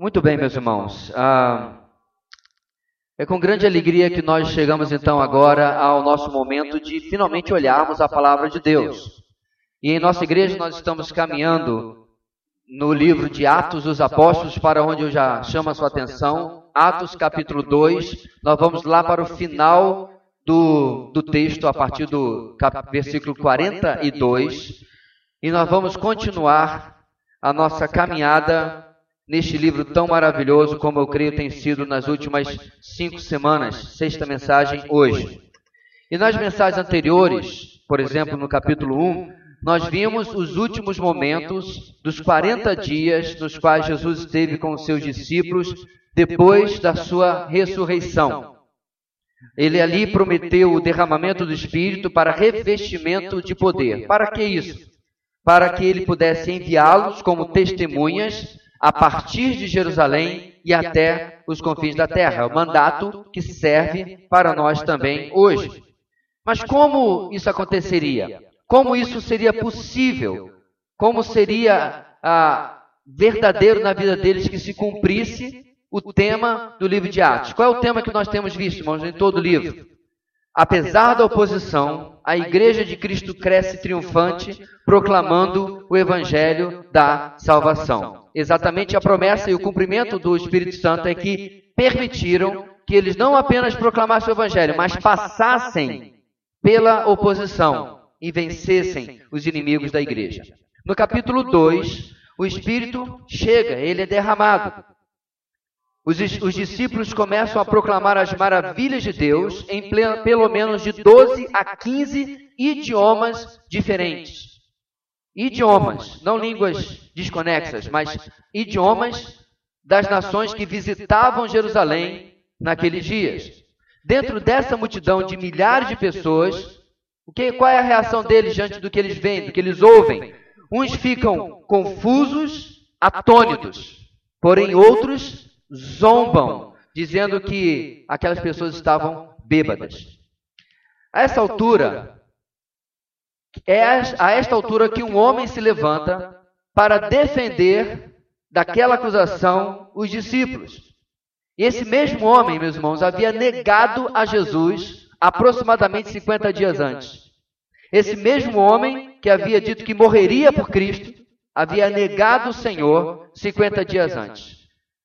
Muito bem, meus irmãos. Ah, é com grande alegria que nós chegamos então agora ao nosso momento de finalmente olharmos a palavra de Deus. E em nossa igreja nós estamos caminhando no livro de Atos dos Apóstolos, para onde eu já chamo a sua atenção. Atos capítulo 2, nós vamos lá para o final do, do texto, a partir do cap, versículo 42, e nós vamos continuar a nossa caminhada neste livro tão maravilhoso, como eu creio tem sido nas últimas cinco semanas, sexta mensagem hoje. E nas mensagens anteriores, por exemplo, no capítulo 1, nós vimos os últimos momentos dos 40 dias nos quais Jesus esteve com os seus discípulos depois da sua ressurreição. Ele ali prometeu o derramamento do Espírito para revestimento de poder. Para que isso? Para que ele pudesse enviá-los como testemunhas a partir de Jerusalém e até os confins da terra. É o mandato que serve para nós também hoje. Mas como isso aconteceria? Como isso seria possível? Como seria ah, verdadeiro na vida deles que se cumprisse o tema do livro de Atos? Qual é o tema que nós temos visto, irmãos, em todo o livro? Apesar da oposição, a Igreja de Cristo cresce triunfante, proclamando o Evangelho da salvação. Exatamente a promessa e o cumprimento do Espírito Santo é que permitiram que eles não apenas proclamassem o Evangelho, mas passassem pela oposição e vencessem os inimigos da igreja. No capítulo 2, o Espírito chega, ele é derramado. Os, os, discípulos começam a proclamar as maravilhas de Deus em pleno, pelo menos de 12 a 15 idiomas diferentes. Idiomas, não línguas desconexas, mas idiomas das nações que visitavam Jerusalém naqueles dias. Dentro dessa multidão de milhares de pessoas, o que, qual é a reação deles diante do que eles veem, do que eles ouvem? Uns ficam confusos, atônitos, porém outros zombam, dizendo que aquelas pessoas estavam bêbadas. A essa altura, é a esta altura que um homem se levanta para defender daquela acusação os discípulos. E esse mesmo homem, meus irmãos, havia negado a Jesus aproximadamente 50 dias antes. Esse mesmo homem que havia dito que morreria por Cristo, havia negado o Senhor 50 dias antes.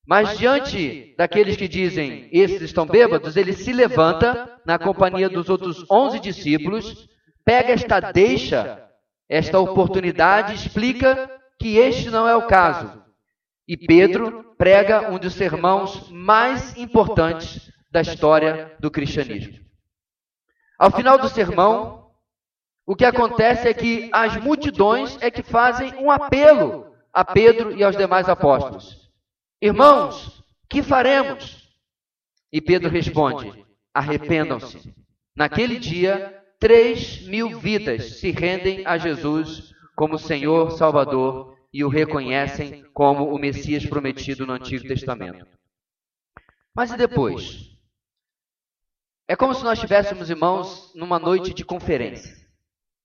Mas diante daqueles que dizem, esses estão bêbados, ele se levanta na companhia dos outros onze discípulos, pega esta deixa, esta oportunidade, explica que este não é o caso. E Pedro prega um dos sermãos mais importantes da história do cristianismo. Ao final do sermão, o que acontece é que as multidões é que fazem um apelo a Pedro e aos demais apóstolos. Irmãos, que faremos? E Pedro responde: arrependam-se. Naquele dia, três mil vidas se rendem a Jesus como Senhor Salvador e o reconhecem como o Messias prometido no Antigo Testamento. Mas e depois? É como se nós estivéssemos, irmãos, numa noite de conferência,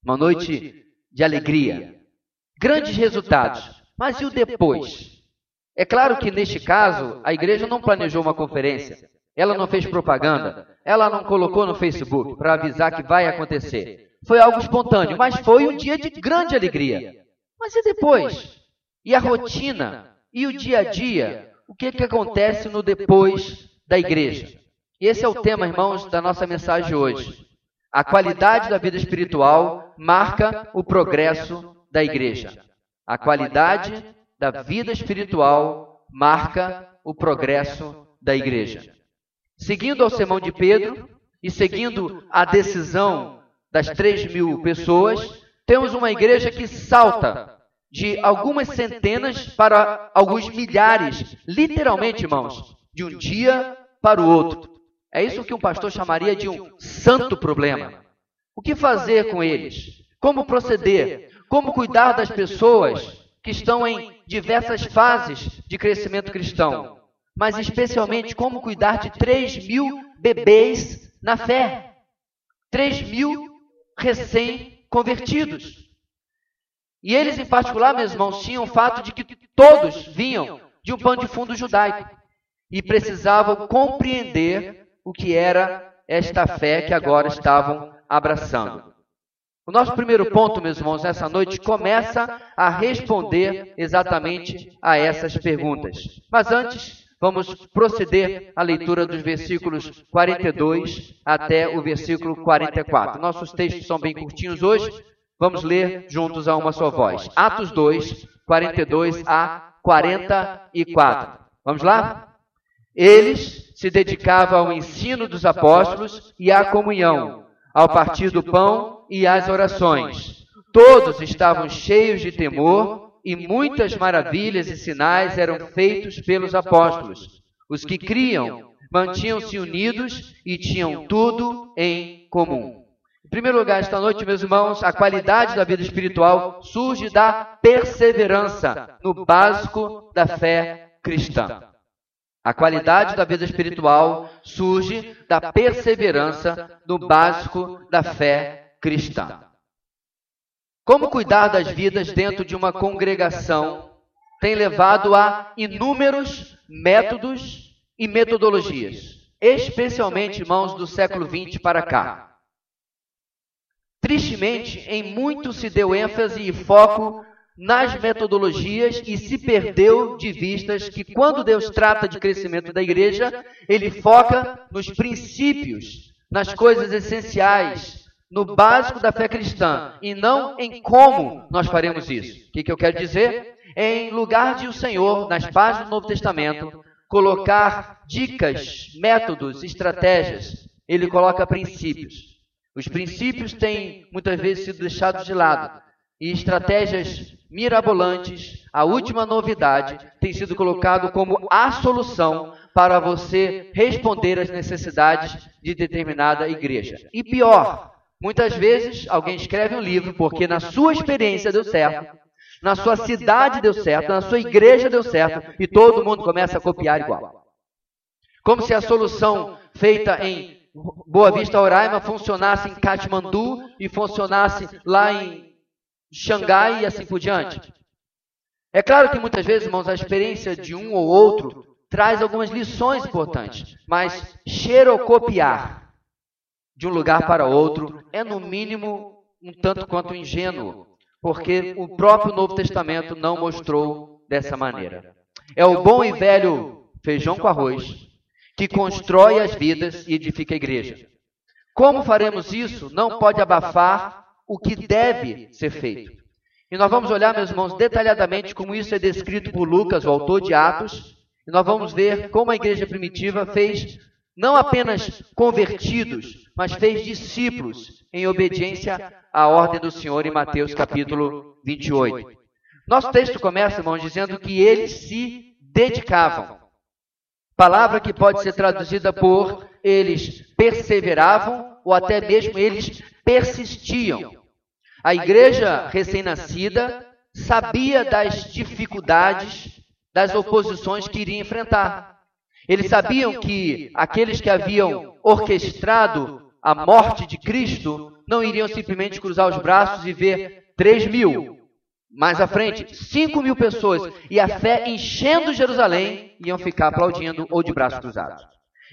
uma noite de alegria, grandes resultados. Mas e o depois? É claro que neste caso, a igreja não planejou uma conferência, ela não fez propaganda, ela não colocou no Facebook para avisar que vai acontecer. Foi algo espontâneo, mas foi um dia de grande alegria. Mas e depois? E a rotina? E o dia a dia? O que, que acontece no depois da igreja? Esse é o tema, irmãos, da nossa mensagem hoje. A qualidade da vida espiritual marca o progresso da igreja. A qualidade da vida espiritual marca o progresso da igreja. Seguindo ao sermão de Pedro e seguindo a decisão das três mil pessoas, temos uma igreja que salta de algumas centenas para alguns milhares, literalmente, irmãos, de um dia para o outro. É isso que um pastor chamaria de um santo problema. O que fazer com eles? Como proceder? Como cuidar das pessoas que estão em diversas fases de crescimento cristão, mas especialmente como cuidar de 3 mil bebês na fé, 3 mil recém-convertidos. E eles, em particular, meus irmãos, tinham o fato de que todos vinham de um pano de fundo judaico e precisavam compreender o que era esta fé que agora estavam abraçando. O nosso primeiro ponto, meus irmãos, nessa noite começa a responder exatamente a essas perguntas. Mas antes, vamos proceder à leitura dos versículos 42 até o versículo 44. Nossos textos são bem curtinhos hoje, vamos ler juntos a uma só voz. Atos 2, 42 a 44. Vamos lá? Eles se dedicavam ao ensino dos apóstolos e à comunhão, ao partir do pão e às orações. Todos estavam cheios de temor e muitas maravilhas e sinais eram feitos pelos apóstolos. Os que criam mantinham-se unidos e tinham tudo em comum. Em primeiro lugar, esta noite, meus irmãos, a qualidade da vida espiritual surge da perseverança no básico da fé cristã. A qualidade da vida espiritual surge da perseverança no básico da fé cristã. Como cuidar das vidas dentro de uma congregação tem levado a inúmeros métodos e metodologias, especialmente, irmãos, do século XX para cá. Tristemente, em muito se deu ênfase e foco nas metodologias e se perdeu de vistas que quando Deus trata de crescimento da igreja, ele foca nos princípios, nas coisas essenciais, no básico da fé cristã e não em como nós faremos isso. O que, que eu quero dizer? Em lugar de o Senhor, nas páginas do Novo Testamento, colocar dicas, métodos, estratégias, ele coloca princípios. Os princípios têm muitas vezes sido deixados de lado e estratégias mirabolantes, a última novidade, tem sido colocado como a solução para você responder às necessidades de determinada igreja. E pior, muitas vezes alguém escreve um livro porque na sua experiência deu certo, na sua cidade deu certo, na sua igreja deu certo e todo mundo começa a copiar igual. Como se a solução feita em Boa Vista Roraima funcionasse em Katmandu e funcionasse lá em Xangai e assim por diante. É claro que muitas vezes, irmãos, a experiência de um ou outro traz algumas lições importantes, mas xerocopiar de um lugar para outro é, no mínimo, um tanto quanto ingênuo, porque o próprio Novo Testamento não mostrou dessa maneira. É o bom e velho feijão com arroz que constrói as vidas e edifica a igreja. Como faremos isso não pode abafar o que deve ser feito. E nós vamos olhar, meus irmãos, detalhadamente como isso é descrito por Lucas, o autor de Atos, e nós vamos ver como a igreja primitiva fez não apenas convertidos, mas fez discípulos em obediência à ordem do Senhor em Mateus capítulo 28. Nosso texto começa, irmãos, dizendo que eles se dedicavam. Palavra que pode ser traduzida por eles perseveravam ou até mesmo eles persistiam. A igreja recém-nascida sabia das dificuldades, das oposições que iria enfrentar. Eles sabiam que aqueles que haviam orquestrado a morte de Cristo não iriam simplesmente cruzar os braços e ver 3 mil. Mais à frente, 5 mil pessoas e a fé enchendo Jerusalém iam ficar aplaudindo ou de braços cruzados.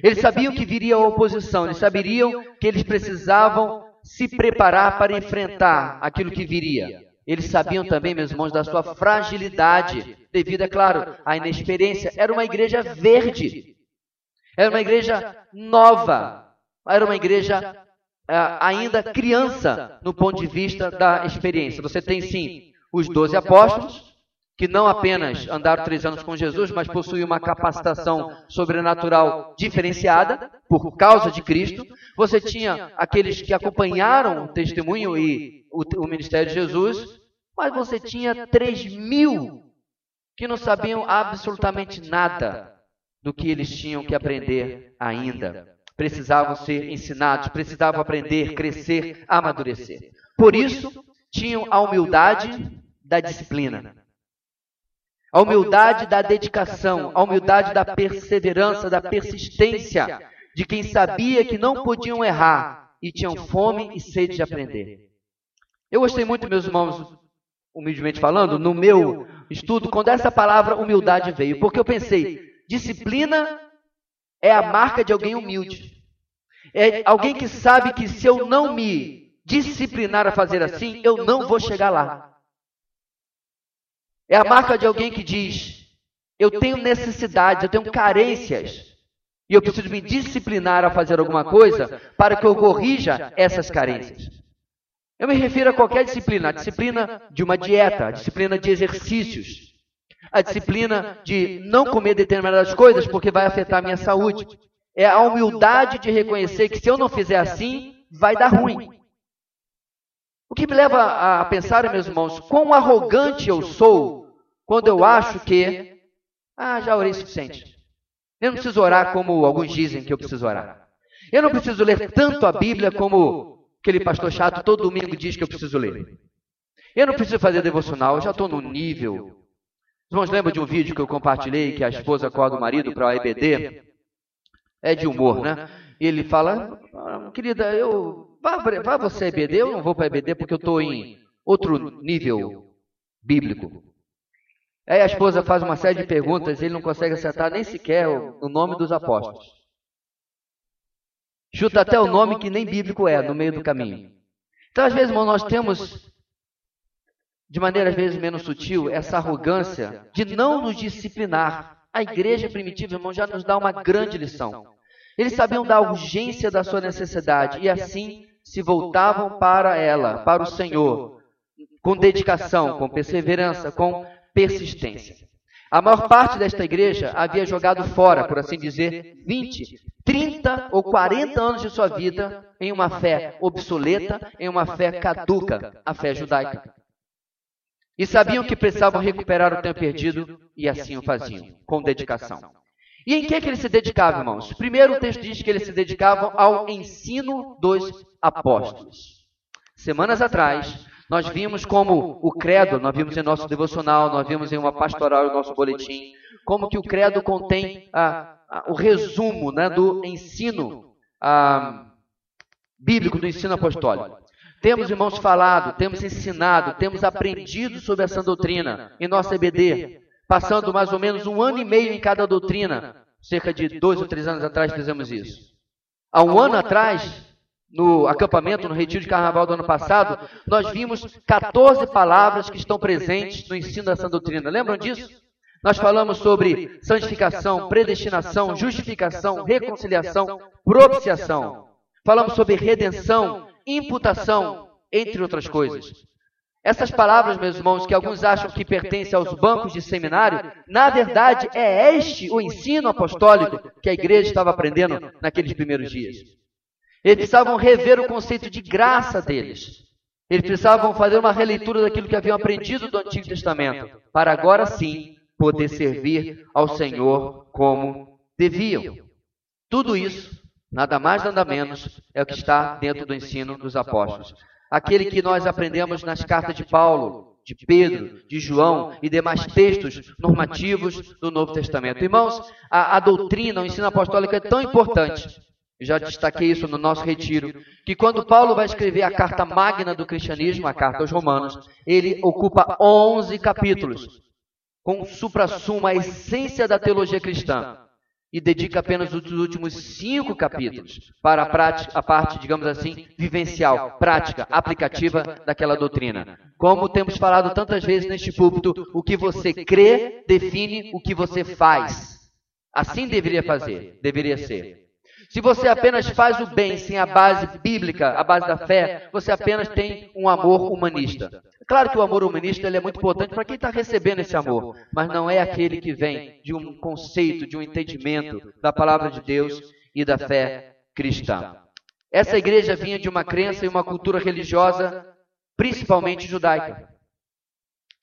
Eles sabiam que viria a oposição, eles sabiam que eles precisavam se preparar para enfrentar aquilo que viria. Eles sabiam também, meus irmãos, da sua fragilidade, devido, é claro, à inexperiência. Era uma igreja verde, era uma igreja nova, era uma igreja uh, ainda criança no ponto de vista da experiência. Você tem sim os doze apóstolos, que não apenas andaram três anos com Jesus, mas possuíam uma capacitação sobrenatural diferenciada por causa de Cristo. Você tinha aqueles que acompanharam o testemunho e o, o ministério de Jesus, mas você tinha três mil que não sabiam absolutamente nada do que eles tinham que aprender ainda. Precisavam ser ensinados, precisavam aprender, crescer, amadurecer. Por isso, tinham a humildade da disciplina a humildade da dedicação, a humildade da perseverança, da persistência, de quem sabia que não podiam errar e tinham fome e sede de aprender. Eu gostei muito, meus irmãos, humildemente falando, no meu estudo, quando essa palavra humildade veio, porque eu pensei, disciplina é a marca de alguém humilde. É alguém que sabe que se eu não me disciplinar a fazer assim, eu não vou chegar lá. É a marca de alguém que diz: eu tenho necessidades, eu tenho carências, e eu preciso me disciplinar a fazer alguma coisa para que eu corrija essas carências. Eu me refiro a qualquer disciplina, a disciplina de uma dieta, a disciplina de exercícios, a disciplina de não comer determinadas coisas porque vai afetar a minha saúde. É a humildade de reconhecer que se eu não fizer assim, vai dar ruim. O que me leva a pensar, meus irmãos, quão arrogante eu sou quando eu acho que, ah, já orei o suficiente. Eu não preciso orar como alguns dizem que eu preciso orar. Eu não preciso ler tanto a Bíblia como aquele pastor chato todo domingo diz que eu preciso ler. Eu não preciso fazer devocional, eu já estou no nível. Os irmãos lembram de um vídeo que eu compartilhei que a esposa acorda o marido para o EBD? É de humor, né? E ele fala, ah, querida, eu vá, vá você EBD, eu não vou para a EBD porque eu estou em outro nível bíblico. Aí a esposa faz uma série de perguntas e ele não consegue acertar nem sequer o nome dos apóstolos. Chuta até o nome que nem bíblico é, no meio do caminho. Então, às vezes, irmão, nós temos, de maneira às vezes menos sutil, essa arrogância de não nos disciplinar. A igreja primitiva, irmão, já nos dá uma grande lição. Eles sabiam da urgência da sua necessidade e assim se voltavam para ela, para o Senhor, com dedicação, com perseverança, com persistência. A maior parte desta igreja havia jogado fora, por assim dizer, 20, 30 ou 40 anos de sua vida em uma fé obsoleta, em uma fé caduca, a fé judaica. E sabiam que precisavam recuperar o tempo perdido e assim o faziam, com dedicação. E em que, é que eles se dedicavam, irmãos? Primeiro, o texto diz que eles se dedicavam ao ensino dos apóstolos. Semanas atrás, nós vimos como o credo, nós vimos em nosso devocional, nós vimos em uma pastoral em nosso boletim, como que o credo contém o resumo né, do ensino a, bíblico, do ensino apostólico. Temos, irmãos, falado, temos ensinado, temos aprendido sobre essa doutrina em nossa EBD, passando mais ou menos um ano e meio em cada doutrina. Cerca de dois ou três anos atrás fizemos isso. Há um ano atrás, no acampamento, no retiro de carnaval do ano passado, nós vimos 14 palavras que estão presentes no ensino dessa doutrina. Lembram disso? Nós falamos sobre santificação, predestinação, justificação, reconciliação, propiciação. Falamos sobre redenção, imputação, entre outras coisas. Essas palavras, meus irmãos, que alguns acham que pertencem aos bancos de seminário, na verdade é este o ensino apostólico que a igreja estava aprendendo naqueles primeiros dias. Eles precisavam rever o conceito de graça deles. Eles precisavam fazer uma releitura daquilo que haviam aprendido do Antigo Testamento, para agora sim poder servir ao Senhor como deviam. Tudo isso, nada mais nada menos, é o que está dentro do ensino dos apóstolos. Aquele que nós aprendemos nas cartas de Paulo, de Pedro, de João e demais textos normativos do Novo Testamento. Irmãos, a, a doutrina, o ensino apostólico é tão importante já destaquei isso no nosso retiro, que quando Paulo vai escrever a carta magna do cristianismo, a carta aos Romanos, ele ocupa 11 capítulos, com supra-sumo a essência da teologia cristã, e dedica apenas os últimos cinco capítulos para a, prática, a parte, digamos assim, vivencial, prática, aplicativa daquela doutrina. Como temos falado tantas vezes neste púlpito, o que você crê define o que você faz. Assim deveria fazer, deveria ser. Se você apenas faz o bem sem a base bíblica, a base da fé, você apenas tem um amor humanista. Claro que o amor humanista ele é muito importante para quem está recebendo esse amor, mas não é aquele que vem de um conceito, de um entendimento da palavra de Deus e da fé cristã. Essa igreja vinha de uma crença e uma cultura religiosa, principalmente judaica.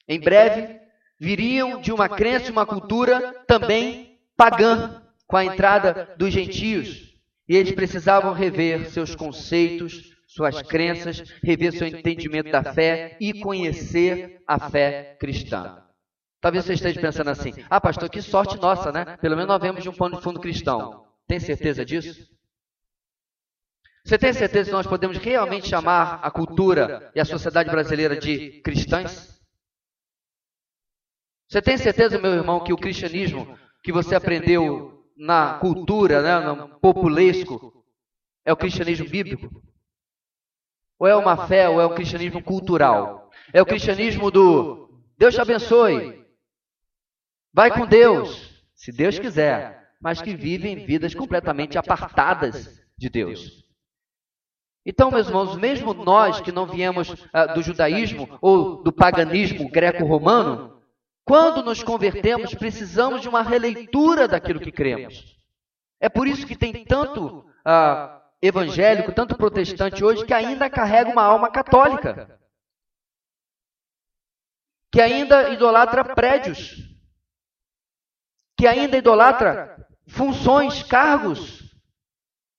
Em breve, viriam de uma crença e uma cultura também pagã, com a entrada dos gentios. E eles precisavam rever seus conceitos, suas crenças, rever seu entendimento da fé e conhecer a fé cristã. Talvez você esteja pensando assim: ah, pastor, que sorte nossa, né? Pelo menos nós vemos de um pano de fundo cristão. Tem certeza disso? Você tem certeza que nós podemos realmente chamar a cultura e a sociedade brasileira de cristãs? Você tem certeza, meu irmão, que o cristianismo que você aprendeu na cultura, né, no populesco, é o cristianismo bíblico? Ou é uma fé, ou é um cristianismo cultural? É o cristianismo do Deus te abençoe, vai com Deus, se Deus quiser, mas que vivem vidas completamente apartadas de Deus. Então, meus irmãos, mesmo nós que não viemos uh, do judaísmo ou do paganismo greco-romano, quando nos convertemos, precisamos de uma releitura daquilo que cremos. É por isso que tem tanto uh, evangélico, tanto protestante hoje, que ainda carrega uma alma católica. Que ainda idolatra prédios. Que ainda idolatra funções, cargos.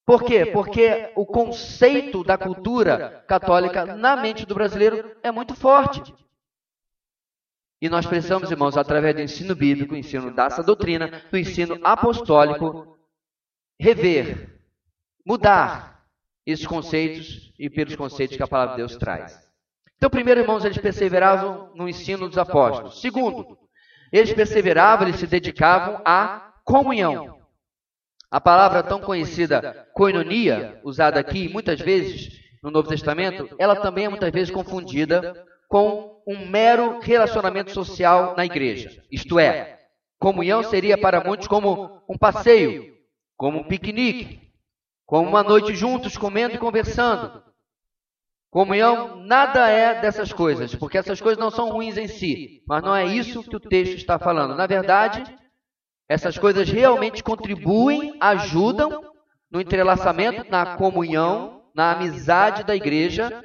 Por quê? Porque o conceito da cultura católica na mente do brasileiro é muito forte. E nós precisamos, irmãos, através do ensino bíblico, ensino dessa doutrina, do ensino apostólico, rever, mudar esses conceitos e pelos conceitos que a palavra de Deus traz. Então, primeiro, irmãos, eles perseveravam no ensino dos apóstolos. Segundo, eles perseveravam, eles se dedicavam à comunhão. A palavra tão conhecida koinonia, usada aqui muitas vezes no Novo Testamento, ela também é muitas vezes confundida com um mero relacionamento social na igreja. Isto é, comunhão seria para muitos como um passeio, como um piquenique, como uma noite juntos comendo e conversando. Comunhão nada é dessas coisas, porque essas coisas não são ruins em si, mas não é isso que o texto está falando. Na verdade, essas coisas realmente contribuem, ajudam no entrelaçamento, na comunhão, na amizade da igreja,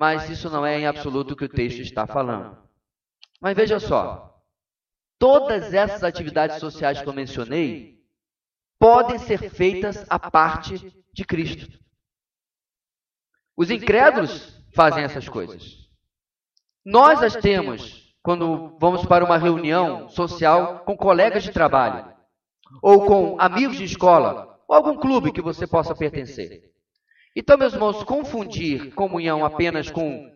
mas isso não é em absoluto o que o texto está falando. Mas veja só, todas essas atividades sociais que eu mencionei podem ser feitas à parte de Cristo. Os incrédulos fazem essas coisas. Nós as temos quando vamos para uma reunião social com colegas de trabalho, ou com amigos de escola, ou algum clube que você possa pertencer. Então, meus irmãos, confundir comunhão apenas com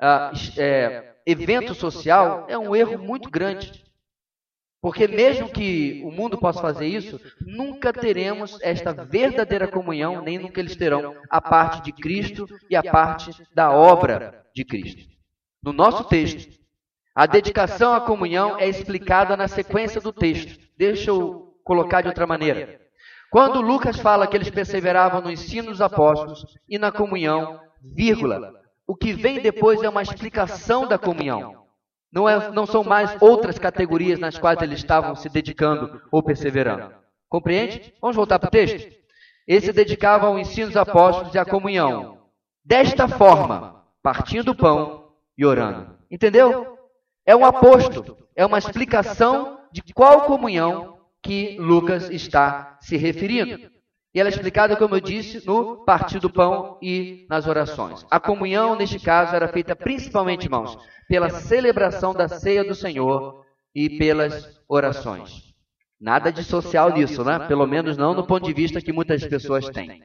ah, é, evento social é um erro muito grande. Porque mesmo que o mundo possa fazer isso, nunca teremos esta verdadeira comunhão, nem nunca eles terão a parte de Cristo e a parte da obra de Cristo. No nosso texto, a dedicação à comunhão é explicada na sequência do texto. Deixa eu colocar de outra maneira. Quando Lucas fala que eles perseveravam no ensino dos apóstolos e na comunhão, vírgula, o que vem depois é uma explicação da comunhão. Não, é, não são mais outras categorias nas quais eles estavam se dedicando ou perseverando. Compreende? Vamos voltar para o texto? Eles se dedicavam ao ensino dos apóstolos e à comunhão. Desta forma, partindo o pão e orando. Entendeu? É um aposto, é uma explicação de qual comunhão que Lucas está se referindo. E ela é explicada, como eu disse, no partir do pão e nas orações. A comunhão, neste caso, era feita principalmente, irmãos, pela celebração da ceia do Senhor e pelas orações. Nada de social nisso, né? Pelo menos não no ponto de vista que muitas pessoas têm.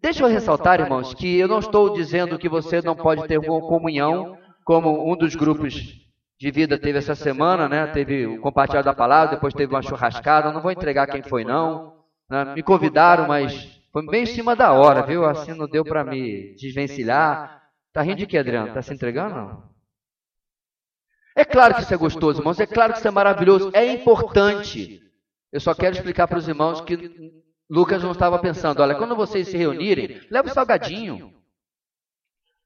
Deixa eu ressaltar, irmãos, que eu não estou dizendo que você não pode ter comunhão como um dos grupos de vida teve essa semana, né? Teve o compartilhado da palavra, depois teve uma churrascada. Não vou entregar quem foi, não. Né? Me convidaram, mas foi bem em cima da hora, viu? Assim não deu para me desvencilhar. Tá rindo de que, Adriano? Tá se entregando, não? É claro que isso é gostoso, irmãos. É claro que isso é maravilhoso. É importante. Eu só quero explicar para os irmãos que Lucas não estava pensando. Olha, quando vocês se reunirem, leva um salgadinho.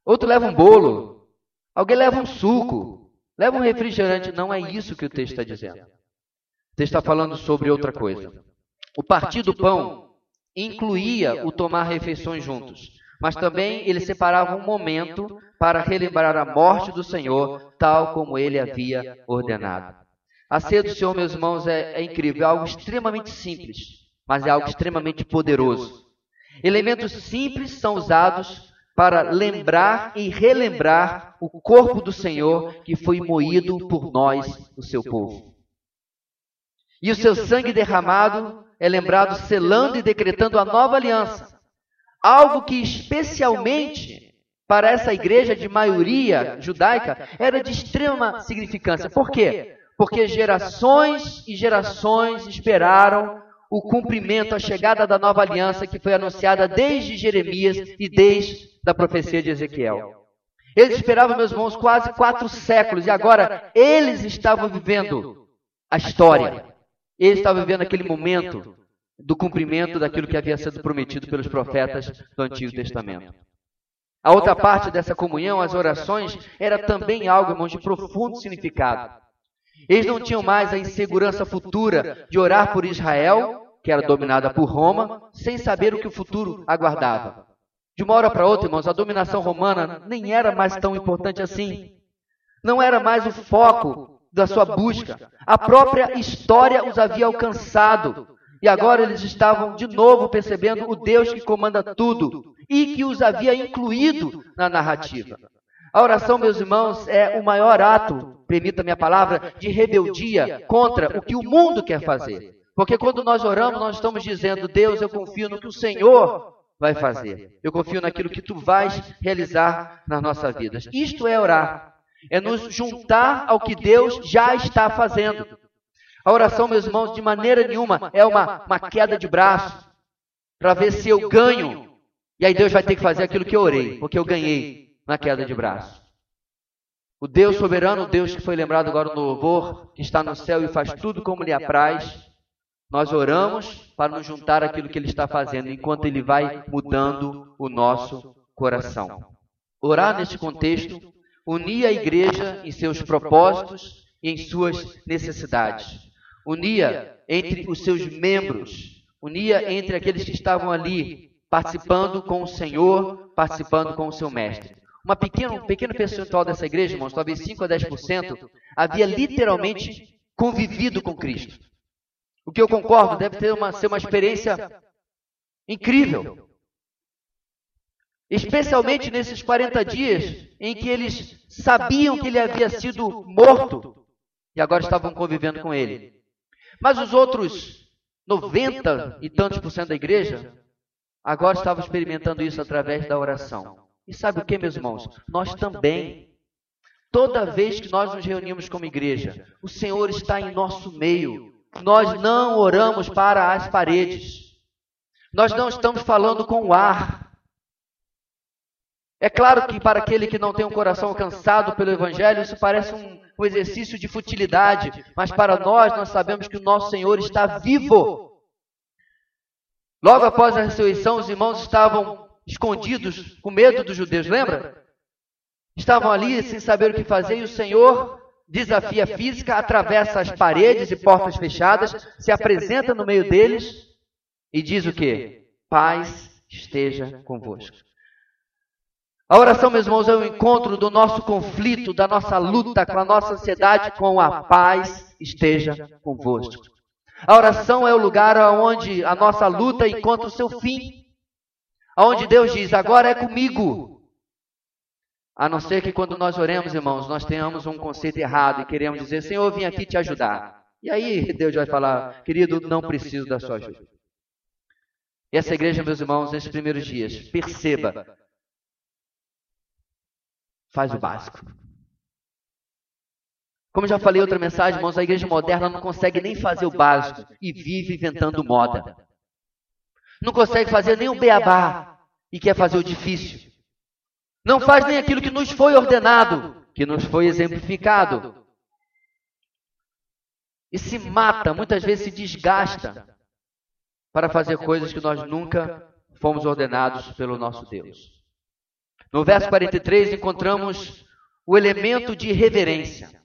Outro leva um bolo. Alguém leva um suco. Leva um refrigerante. Não é isso que o texto está dizendo. O texto está falando sobre outra coisa. O partir do pão incluía o tomar refeições juntos, mas também ele separava um momento para relembrar a morte do Senhor, tal como ele havia ordenado. A ceia do Senhor, meus irmãos, é, é incrível, é algo extremamente simples, mas é algo extremamente poderoso. Elementos simples são usados para lembrar e relembrar o corpo do Senhor que foi moído por nós, o seu povo. E o seu sangue derramado é lembrado selando e decretando a nova aliança. Algo que especialmente para essa igreja de maioria judaica era de extrema significância. Por quê? porque gerações e gerações esperaram o cumprimento, a chegada da nova aliança que foi anunciada desde Jeremias e desde a profecia de Ezequiel. Eles esperavam, meus irmãos, quase quatro séculos e agora eles estavam vivendo a história. Eles estavam vivendo aquele momento do cumprimento daquilo que havia sido prometido pelos profetas do Antigo Testamento. A outra parte dessa comunhão, as orações, era também algo, irmãos, de profundo significado. Eles não tinham mais a insegurança futura de orar por Israel, que era dominada por Roma, sem saber o que o futuro aguardava. De uma hora para outra, irmãos, a dominação romana nem era mais tão importante assim. Não era mais o foco da sua busca. A própria história os havia alcançado. E agora eles estavam de novo percebendo o Deus que comanda tudo e que os havia incluído na narrativa. A oração, meus irmãos, é o maior ato, permita minha palavra, de rebeldia contra o que o mundo quer fazer. Porque quando nós oramos, nós estamos dizendo: Deus, eu confio no que o Senhor vai fazer. Eu confio naquilo que tu vais realizar nas nossas vidas. Isto é orar. É nos juntar ao que Deus já está fazendo. A oração, meus irmãos, de maneira nenhuma é uma, uma queda de braço para ver se eu ganho. E aí Deus vai ter que fazer aquilo que eu orei, porque eu ganhei na queda de braço. O Deus soberano, o Deus que foi lembrado agora no louvor, que está no céu e faz tudo como lhe apraz, nós oramos para nos juntar àquilo que Ele está fazendo, enquanto Ele vai mudando o nosso coração. Orar neste contexto unia a igreja em seus propósitos e em suas necessidades. Unia entre os seus membros, unia entre aqueles que estavam ali participando com o Senhor, participando com o seu mestre. Uma pequena, um pequeno percentual dessa igreja, irmãos, talvez 5 a 10%, havia literalmente convivido com Cristo. O que eu concordo, deve ter uma, ser uma experiência incrível. Especialmente nesses 40 dias em que eles sabiam que ele havia sido morto e agora estavam convivendo com ele. Mas os outros 90 e tantos por cento da igreja agora estavam experimentando isso através da oração. E sabe o que, meus irmãos? Nós também. Toda vez que nós nos reunimos como igreja, o Senhor está em nosso meio. Nós não oramos para as paredes. Nós não estamos falando com o ar. É claro que para aquele que não tem um coração alcançado pelo Evangelho, isso parece um, um exercício de futilidade, mas para nós, nós sabemos que o nosso Senhor está vivo. Logo após a ressurreição, os irmãos estavam escondidos, com medo dos judeus, lembra? Estavam ali sem saber o que fazer e o Senhor desafia física, atravessa as paredes e portas fechadas, se apresenta no meio deles e diz o que? Paz esteja convosco. A oração, meus irmãos, é o encontro do nosso conflito, da nossa luta com a nossa ansiedade, com a paz esteja convosco. A oração é o lugar onde a nossa luta encontra o seu fim. Onde Deus diz, agora é comigo. A não ser que quando nós oremos, irmãos, nós tenhamos um conceito errado e queremos dizer, Senhor, eu vim aqui te ajudar. E aí Deus vai falar, querido, não preciso da sua ajuda. E essa igreja, meus irmãos, nesses primeiros dias, perceba, faz o básico. Como já falei em outra mensagem, irmãos, a igreja moderna não consegue nem fazer o básico e vive inventando moda não consegue fazer nem o beabá e quer fazer o difícil. Não faz nem aquilo que nos foi ordenado, que nos foi exemplificado. E se mata, muitas vezes se desgasta para fazer coisas que nós nunca fomos ordenados pelo nosso Deus. No verso 43 encontramos o elemento de reverência.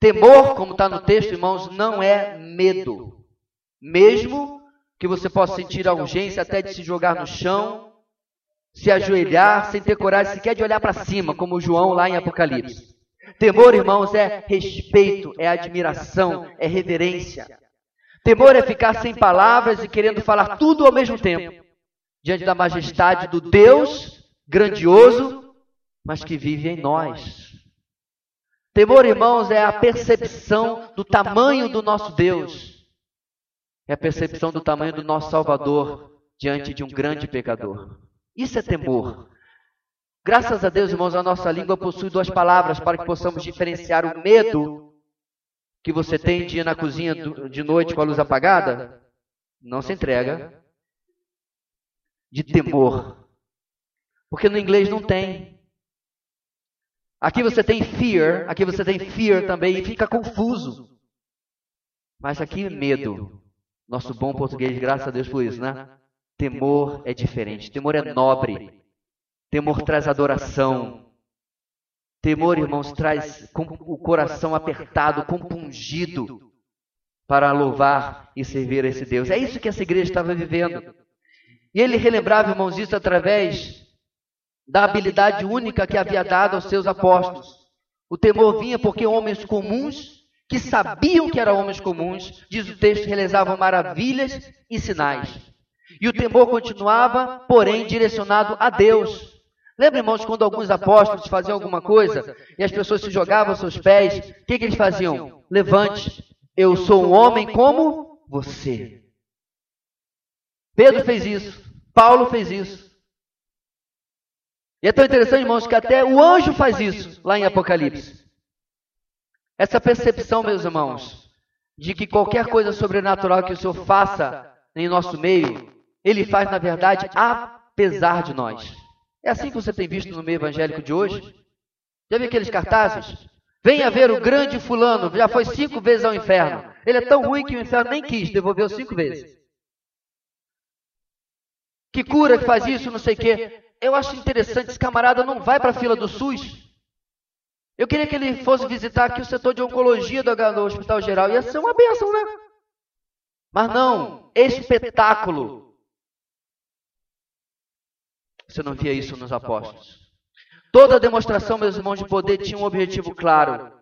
Temor, como está no texto, irmãos, não é medo. Mesmo que você possa sentir a urgência até de se jogar no chão, se ajoelhar, sem ter coragem sequer de olhar para cima, como João lá em Apocalipse. Temor, irmãos, é respeito, é admiração, é reverência. Temor é ficar sem palavras e querendo falar tudo ao mesmo tempo, diante da majestade do Deus grandioso, mas que vive em nós. Temor, irmãos, é a percepção do tamanho do nosso Deus é a percepção do tamanho do nosso Salvador diante de um grande pecador. Isso é temor. Graças a Deus, irmãos, a nossa língua possui duas palavras para que possamos diferenciar o medo que você tem de ir na cozinha de noite com a luz apagada? Não se entrega. De temor. Porque no inglês não tem. Aqui você tem fear, aqui você tem fear também e fica confuso. Mas aqui é medo. Nosso bom português, graças a Deus por isso, né? Temor é diferente. Temor é nobre. Temor traz adoração. Temor, irmãos, traz o coração apertado, compungido para louvar e servir a esse Deus. É isso que essa igreja estava vivendo. E ele relembrava, irmãos, isso através da habilidade única que havia dado aos seus apóstolos. O temor vinha porque homens comuns, que sabiam que eram homens comuns, diz o texto, realizavam maravilhas e sinais. E o temor continuava, porém, direcionado a Deus. Lembra, irmãos, quando alguns apóstolos faziam alguma coisa e as pessoas se jogavam aos seus pés, o que, que eles faziam? Levante, eu sou um homem como você. Pedro fez isso, Paulo fez isso. E é tão interessante, irmãos, que até o anjo faz isso lá em Apocalipse. Essa percepção, meus irmãos, de que qualquer coisa sobrenatural que o Senhor faça em nosso meio, Ele faz, na verdade, apesar de nós. É assim que você tem visto no meio evangélico de hoje? Já viu aqueles cartazes? Venha ver o grande fulano, já foi cinco vezes ao inferno. Ele é tão ruim que o inferno nem quis, devolveu cinco vezes. Que cura que faz isso, não sei o quê. Eu acho interessante, esse camarada não vai para a fila do SUS. Eu queria que ele fosse visitar aqui o setor de oncologia do, do Hospital Geral. Ia ser uma bênção, né? Mas não, espetáculo. Você não via isso nos apóstolos. Toda a demonstração, meus irmãos, de poder tinha um objetivo claro: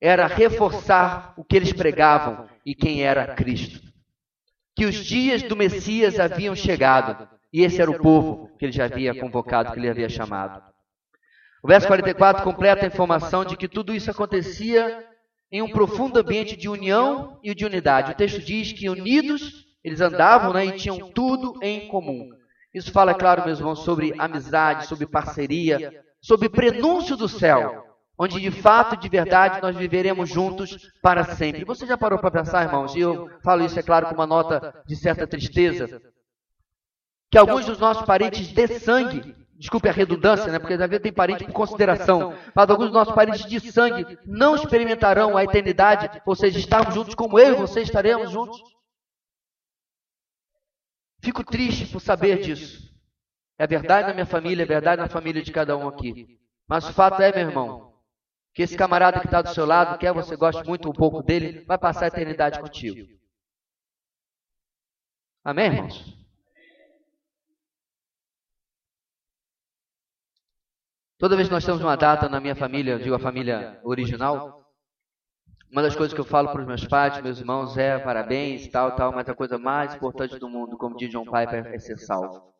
era reforçar o que eles pregavam e quem era Cristo. Que os dias do Messias haviam chegado e esse era o povo que ele já havia convocado, que ele havia chamado. O verso 44 completa a informação de que tudo isso acontecia em um profundo ambiente de união e de unidade. O texto diz que unidos eles andavam né, e tinham tudo em comum. Isso fala, é claro, meus irmãos, sobre amizade, sobre parceria, sobre prenúncio do céu, onde de fato, de verdade, nós viveremos juntos para sempre. Você já parou para pensar, irmãos? E eu falo isso, é claro, com uma nota de certa tristeza, que alguns dos nossos parentes de sangue, desculpe a redundância, né, porque às vezes tem parente por consideração, mas alguns dos nossos parentes de sangue não experimentarão a eternidade, ou seja, estarmos juntos como eu e você estaremos juntos. Fico triste por saber disso. É verdade na minha família, é verdade na família de cada um aqui. Mas o fato é, meu irmão, que esse camarada que está do seu lado, quer você goste muito um pouco dele, vai passar a eternidade contigo. Amém, irmãos? Toda vez que nós temos uma data na minha família, digo a família original, uma das coisas que eu falo para os meus pais, meus irmãos, é parabéns, tal, tal, mas a coisa mais importante do mundo, como diz John Piper, é ser salvo.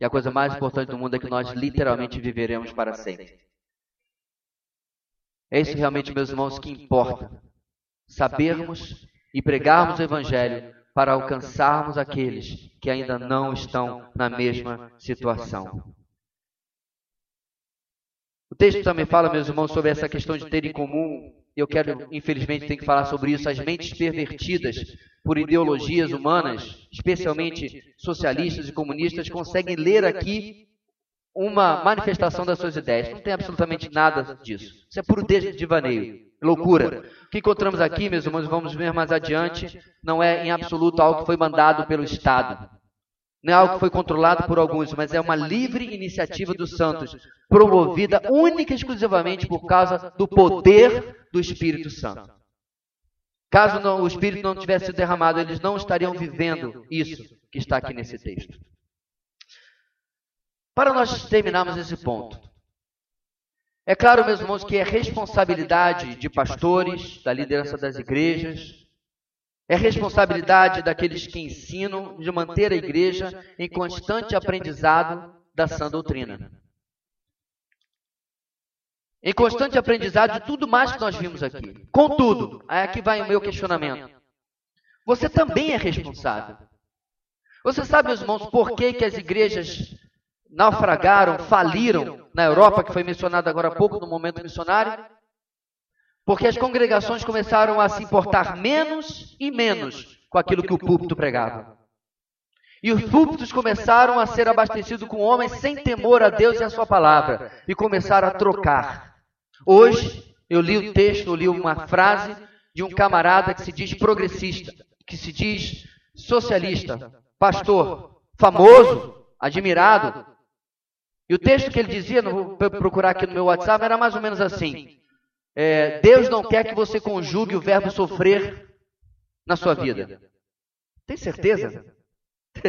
E a coisa mais importante do mundo é que nós literalmente viveremos para sempre. É isso realmente, meus irmãos, que importa. Sabermos e pregarmos o Evangelho para alcançarmos aqueles que ainda não estão na mesma situação. O texto também fala, meus irmãos, sobre essa questão de ter em comum eu quero, infelizmente, ter que falar sobre isso, as mentes pervertidas por ideologias humanas, especialmente socialistas e comunistas, conseguem ler aqui uma manifestação das suas ideias. Não tem absolutamente nada disso. Isso é puro devaneio, loucura. O que encontramos aqui, meus irmãos, vamos ver mais adiante, não é em absoluto algo que foi mandado pelo Estado. Não é algo que foi controlado por alguns, mas é uma livre iniciativa dos santos, promovida única e exclusivamente por causa do poder do Espírito Santo. Caso não, o Espírito não tivesse sido derramado, eles não estariam vivendo isso que está aqui nesse texto. Para nós terminarmos esse ponto, é claro, meus irmãos, que é responsabilidade de pastores, da liderança das igrejas, é responsabilidade daqueles que ensinam de manter a igreja em constante aprendizado da sã doutrina. Em constante aprendizado de tudo mais que nós vimos aqui. Contudo, aqui vai o meu questionamento. Você também é responsável. Você sabe, meus irmãos, por que, que as igrejas naufragaram, faliram na Europa, que foi mencionado agora há pouco no momento missionário? Porque as congregações começaram a se importar menos e menos com aquilo que o púlpito pregava. E os púlpitos começaram a ser abastecidos com homens sem temor a Deus e a sua palavra. E começaram a trocar. Hoje, eu li o texto, eu li uma frase de um camarada que se diz progressista, que se diz socialista, pastor, famoso, admirado. E o texto que ele dizia, vou procurar aqui no meu WhatsApp, era mais ou menos assim: é, Deus não quer que você conjugue o verbo sofrer na sua vida. Tem certeza?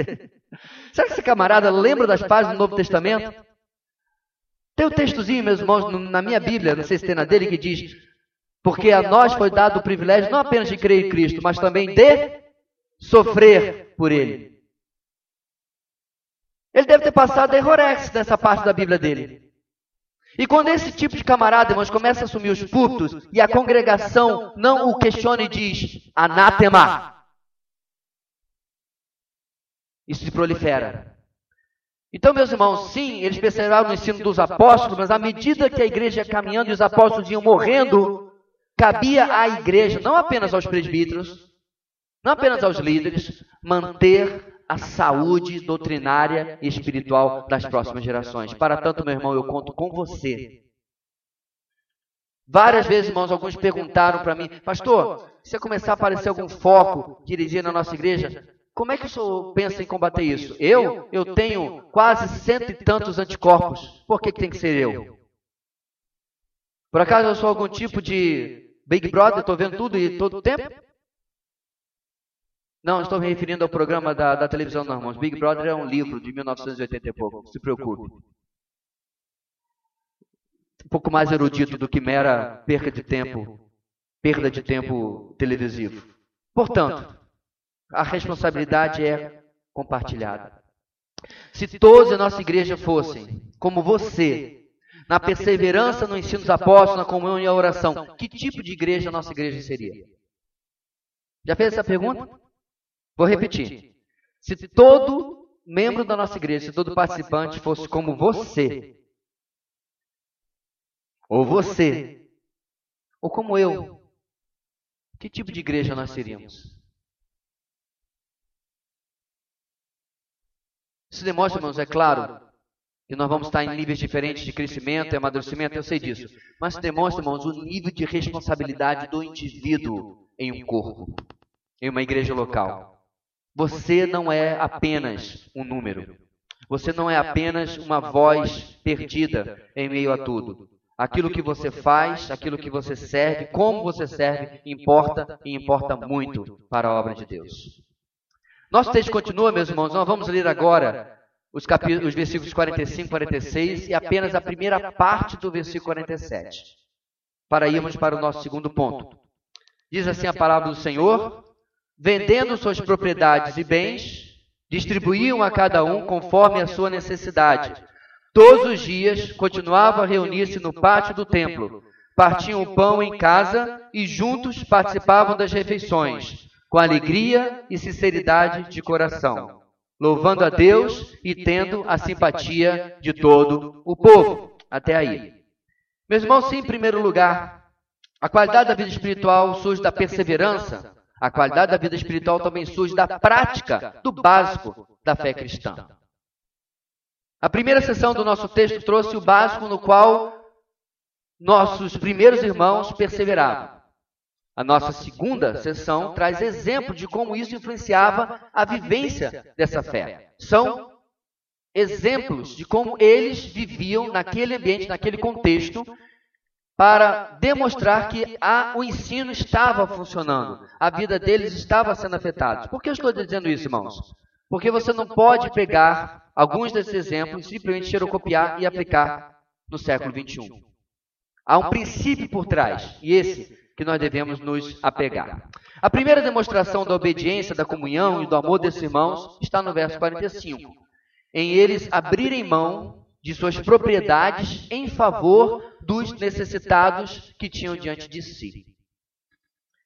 Será que esse camarada lembra das páginas do Novo Testamento? Tem um textozinho, meus irmãos, na minha Bíblia, não sei se tem na dele, que diz: Porque a nós foi dado o privilégio não apenas de crer em Cristo, mas também de sofrer por Ele. Ele deve ter passado errorex nessa parte da Bíblia dele. E quando esse tipo de camarada, irmãos, começa a assumir os púlpitos e a congregação não o questiona e diz anátema, isso se prolifera. Então, meus irmãos, sim, eles perseveram no ensino dos apóstolos, mas à medida que a igreja ia caminhando e os apóstolos iam morrendo, cabia à igreja, não apenas aos presbíteros, não apenas aos líderes, manter a saúde doutrinária e espiritual das próximas gerações. Para tanto, meu irmão, eu conto com você. Várias vezes, irmãos, alguns perguntaram para mim, pastor, se começar a aparecer algum foco que dirigia na nossa igreja, como é que o senhor pensa em combater isso? Eu? Eu tenho quase cento e tantos anticorpos. Por que, que tem que ser eu? Por acaso eu sou algum tipo de Big Brother, estou vendo tudo e todo o tempo? Não, estou me referindo ao programa da, da televisão, não, irmãos. Big Brother é um livro de 1980 e pouco, se preocupe. Um pouco mais erudito do que mera perda de tempo, perda de tempo televisivo. Portanto, a responsabilidade é compartilhada. Se todos a nossa igreja fossem como você, na perseverança no ensino dos apóstolos, na comunhão e a oração, que tipo de igreja a nossa igreja seria? Já fez essa pergunta? Vou repetir. Se todo membro da nossa igreja, se todo participante fosse como você, ou você, ou como eu, que tipo de igreja nós seríamos? Isso demonstra, irmãos, é claro, que nós vamos estar em níveis diferentes de crescimento e amadurecimento, eu sei disso. Mas isso demonstra, irmãos, o nível de responsabilidade do indivíduo em um corpo, em uma igreja local. Você não é apenas um número. Você não é apenas uma voz perdida em meio a tudo. Aquilo que você faz, aquilo que você serve, como você serve, importa e importa muito para a obra de Deus. Nosso texto continua, meus irmãos. Nós vamos ler agora os, os versículos 45 e 46 e apenas a primeira parte do versículo 47, para irmos para o nosso segundo ponto. Diz assim a palavra do Senhor: vendendo suas propriedades e bens, distribuíam a cada um conforme a sua necessidade. Todos os dias continuavam a reunir-se no pátio do templo, partiam o pão em casa e juntos participavam das refeições, com alegria e sinceridade de coração, louvando a Deus e tendo a simpatia de todo o povo. Até aí. Meus irmãos, sim, em primeiro lugar, a qualidade da vida espiritual surge da perseverança a qualidade da vida espiritual também surge da prática do básico da fé cristã. A primeira sessão do nosso texto trouxe o básico no qual nossos primeiros irmãos perseveravam. A nossa segunda sessão traz exemplo de como isso influenciava a vivência dessa fé. São exemplos de como eles viviam naquele ambiente, naquele contexto, para demonstrar que a, o ensino estava funcionando, a vida deles estava sendo afetada. Por que eu estou dizendo isso, irmãos? Porque você não pode pegar alguns desses exemplos e simplesmente xerocopiar e aplicar no século XXI. Há um princípio por trás, e esse que nós devemos nos apegar. A primeira demonstração da obediência, da comunhão e do amor desses irmãos está no verso 45. Em eles abrirem mão de suas propriedades em favor dos necessitados que tinham diante de si.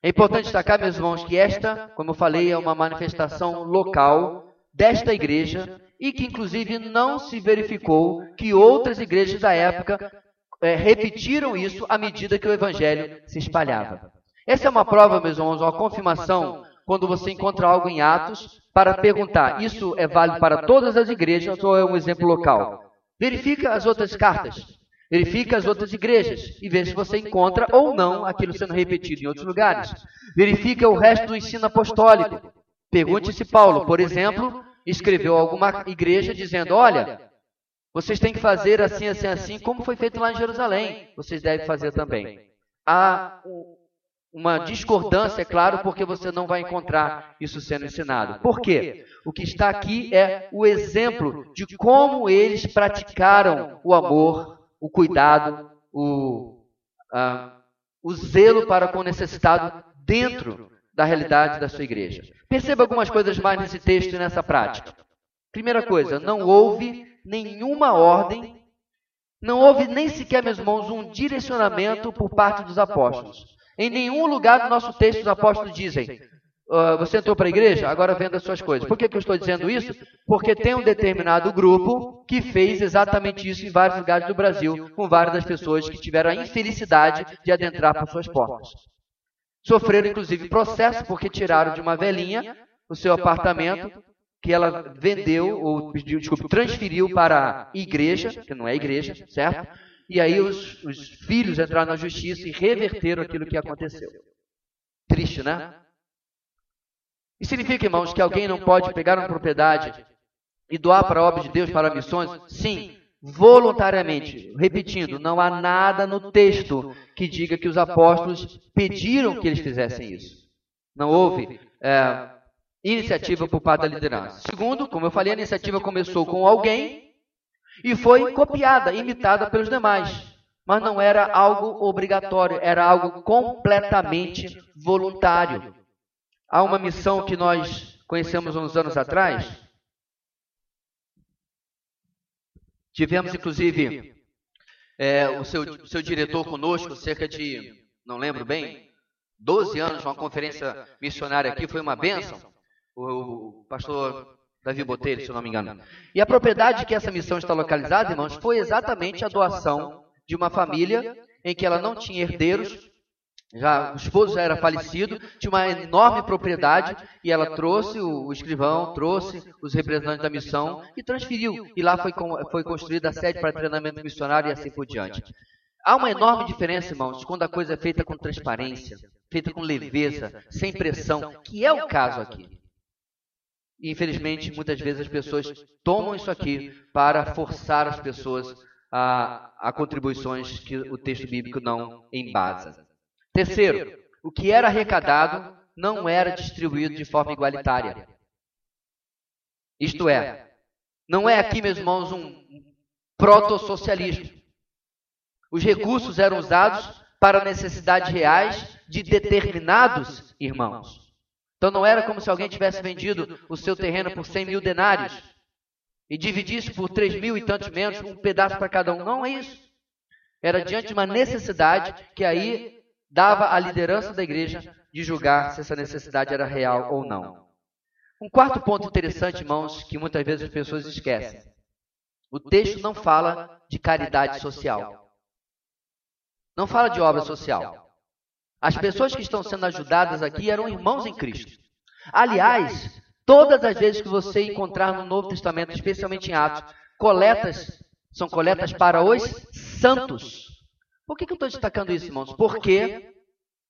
É importante destacar, meus irmãos, que esta, como eu falei, é uma manifestação local desta igreja e que, inclusive, não se verificou que outras igrejas da época é, repetiram isso à medida que o evangelho se espalhava. Essa é uma prova, meus irmãos, uma confirmação quando você encontra algo em Atos para perguntar: isso é válido para todas as igrejas ou é um exemplo local? Verifica as outras cartas. Verifica as outras igrejas e veja se você encontra ou não aquilo sendo repetido em outros lugares. Verifica o resto do ensino apostólico. Pergunte se Paulo, por exemplo, escreveu alguma igreja dizendo: olha, vocês têm que fazer assim, assim, assim, como foi feito lá em Jerusalém. Vocês devem fazer também. Há uma discordância, é claro, porque você não vai encontrar isso sendo ensinado. Por quê? O que está aqui é o exemplo de como eles praticaram o amor, o cuidado, o, uh, o zelo para com o necessitado dentro da realidade da sua igreja. Perceba algumas coisas mais nesse texto e nessa prática. Primeira coisa, não houve nenhuma ordem, não houve nem sequer, meus irmãos, um direcionamento por parte dos apóstolos. Em nenhum lugar do nosso texto os apóstolos dizem: uh, Você entrou para a igreja? Agora venda as suas coisas. Por que, que eu estou dizendo isso? Porque tem um determinado grupo que fez exatamente isso em vários lugares do Brasil, com várias das pessoas que tiveram a infelicidade de adentrar por suas portas. Sofreram, inclusive, processo porque tiraram de uma velhinha o seu apartamento que ela vendeu, ou desculpe, transferiu para a igreja, que não é igreja, certo? E aí os, os filhos entraram na justiça e reverteram aquilo que aconteceu. Triste, né? E significa, irmãos, que alguém não pode pegar uma propriedade e doar para a obra de Deus, para missões? Sim, voluntariamente. Repetindo, não há nada no texto que diga que os apóstolos pediram que eles fizessem isso. Não houve é, iniciativa por parte da liderança. Segundo, como eu falei, a iniciativa começou com alguém e foi copiada, imitada pelos demais. Mas não era algo obrigatório, era algo completamente voluntário. Há uma missão que nós conhecemos uns anos atrás. Tivemos, inclusive, é, o, seu, seu diretor conosco, cerca de, não lembro bem, 12 anos, uma conferência missionária aqui, foi uma bênção. O pastor Davi Botelho, se eu não me engano. E a propriedade que essa missão está localizada, irmãos, foi exatamente a doação de uma família em que ela não tinha herdeiros, já o esposo já era falecido, tinha uma enorme propriedade e ela trouxe o, escrivão, trouxe os representantes da missão e transferiu. E lá foi, foi construída a sede para treinamento missionário e assim por diante. Há uma enorme diferença, irmãos, quando a coisa é feita com transparência, feita com leveza, sem pressão, que é o caso aqui. E, infelizmente, muitas vezes as pessoas tomam isso aqui para forçar as pessoas a, a contribuições que o texto bíblico não embasa. Terceiro, o que era arrecadado não era distribuído de forma igualitária. Isto é, não é aqui, meus irmãos, um proto-socialismo. Os recursos eram usados para necessidades reais de determinados irmãos. Então não era como se alguém tivesse vendido o seu terreno por 100 mil denários e dividisse por 3 mil e tantos menos, um pedaço para cada um. Não é isso. Era diante de uma necessidade que aí dava a liderança da igreja de julgar se essa necessidade era real ou não. Um quarto ponto interessante, irmãos, que muitas vezes as pessoas esquecem. O texto não fala de caridade social. Não fala de obra social. As pessoas que estão sendo ajudadas aqui eram irmãos em Cristo. Aliás, todas as vezes que você encontrar no Novo Testamento, especialmente em Atos, coletas são coletas para os santos. Por que, que eu estou destacando isso, irmãos? Porque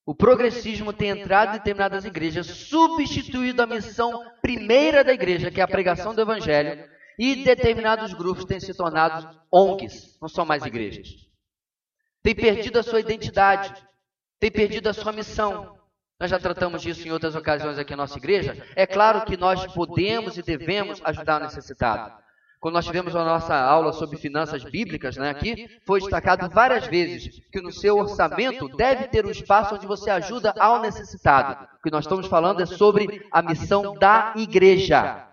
o progressismo tem entrado em determinadas igrejas, substituído a missão primeira da igreja, que é a pregação do evangelho, e determinados grupos têm se tornado ONGs, não são mais igrejas. Tem perdido a sua identidade tem perdido a sua missão. Nós já tratamos disso em outras ocasiões aqui na nossa igreja. É claro que nós podemos e devemos ajudar o necessitado. Quando nós tivemos a nossa aula sobre finanças bíblicas, né, aqui, foi destacado várias vezes que no seu orçamento deve ter um espaço onde você ajuda ao necessitado. O que nós estamos falando é sobre a missão da igreja.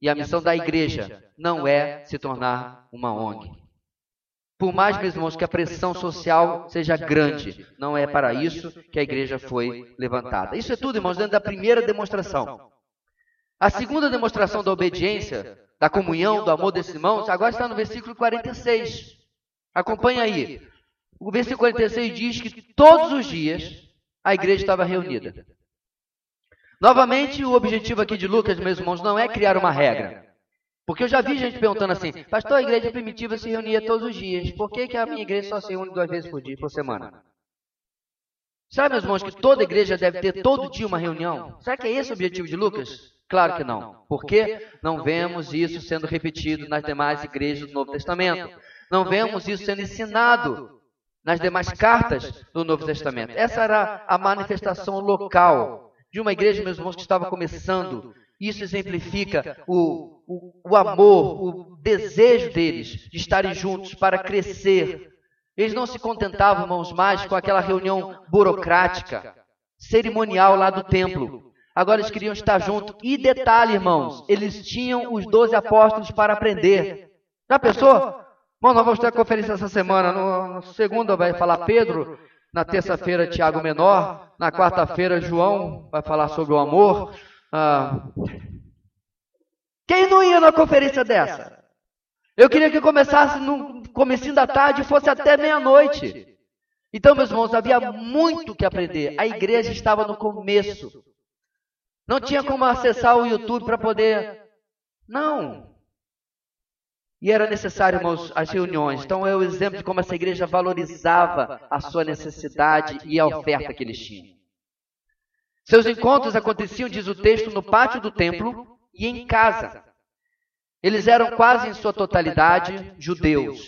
E a missão da igreja não é se tornar uma ONG. Por mais, meus irmãos, que a pressão social seja grande, não é para isso que a igreja foi levantada. Isso é tudo, irmãos, dentro da primeira demonstração. A segunda demonstração da obediência, da comunhão, do amor desses irmãos, agora está no versículo 46. Acompanhe aí. O versículo 46 diz que todos os dias a igreja estava reunida. Novamente, o objetivo aqui de Lucas, meus irmãos, não é criar uma regra. Porque eu já vi gente perguntando assim, pastor, a igreja primitiva se reunia todos os dias, por que, que a minha igreja só se reúne duas vezes por dia, por semana? Sabe, meus irmãos, que toda igreja deve ter todo dia uma reunião? Será que é esse o objetivo de Lucas? Claro que não. Porque não vemos isso sendo repetido nas demais igrejas do Novo Testamento. Não vemos isso sendo ensinado nas demais cartas do Novo Testamento. Essa era a manifestação local de uma igreja, meus irmãos, que estava começando. Isso exemplifica o, o, o amor, o desejo deles de estarem juntos para crescer. Eles não se contentavam, irmãos, mais com aquela reunião burocrática, cerimonial lá do templo. Agora eles queriam estar juntos. E detalhe, irmãos, eles tinham os doze apóstolos para aprender. Já pensou? Bom, nós vamos ter a conferência essa semana. No, no segunda vai falar Pedro, na terça-feira Tiago Menor, na quarta-feira João vai falar sobre o amor. Ah, quem não ia na conferência dessa? Eu queria que começasse no comecinho da tarde e fosse até meia-noite. Então, meus irmãos, havia muito que aprender. A igreja estava no começo. Não tinha como acessar o YouTube para poder. Não. E era necessário, irmãos, as reuniões. Então é o exemplo de como essa igreja valorizava a sua necessidade e a oferta que eles tinham. Seus encontros aconteciam, diz o texto, no pátio do templo e em casa. Eles eram quase em sua totalidade judeus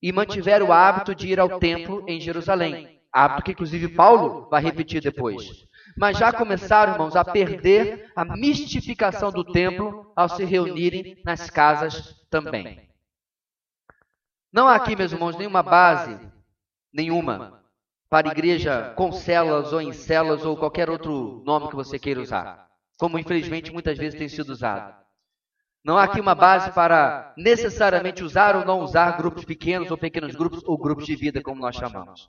e mantiveram o hábito de ir ao templo em Jerusalém. Hábito que, inclusive, Paulo vai repetir depois. Mas já começaram, irmãos, a perder a mistificação do templo ao se reunirem nas casas também. Não há aqui, meus irmãos, nenhuma base, nenhuma, para igreja com células ou em células ou qualquer outro nome que você queira usar, como infelizmente muitas vezes tem sido usado. Não há aqui uma base para necessariamente usar ou não usar grupos pequenos ou pequenos grupos ou grupos de vida, como nós chamamos.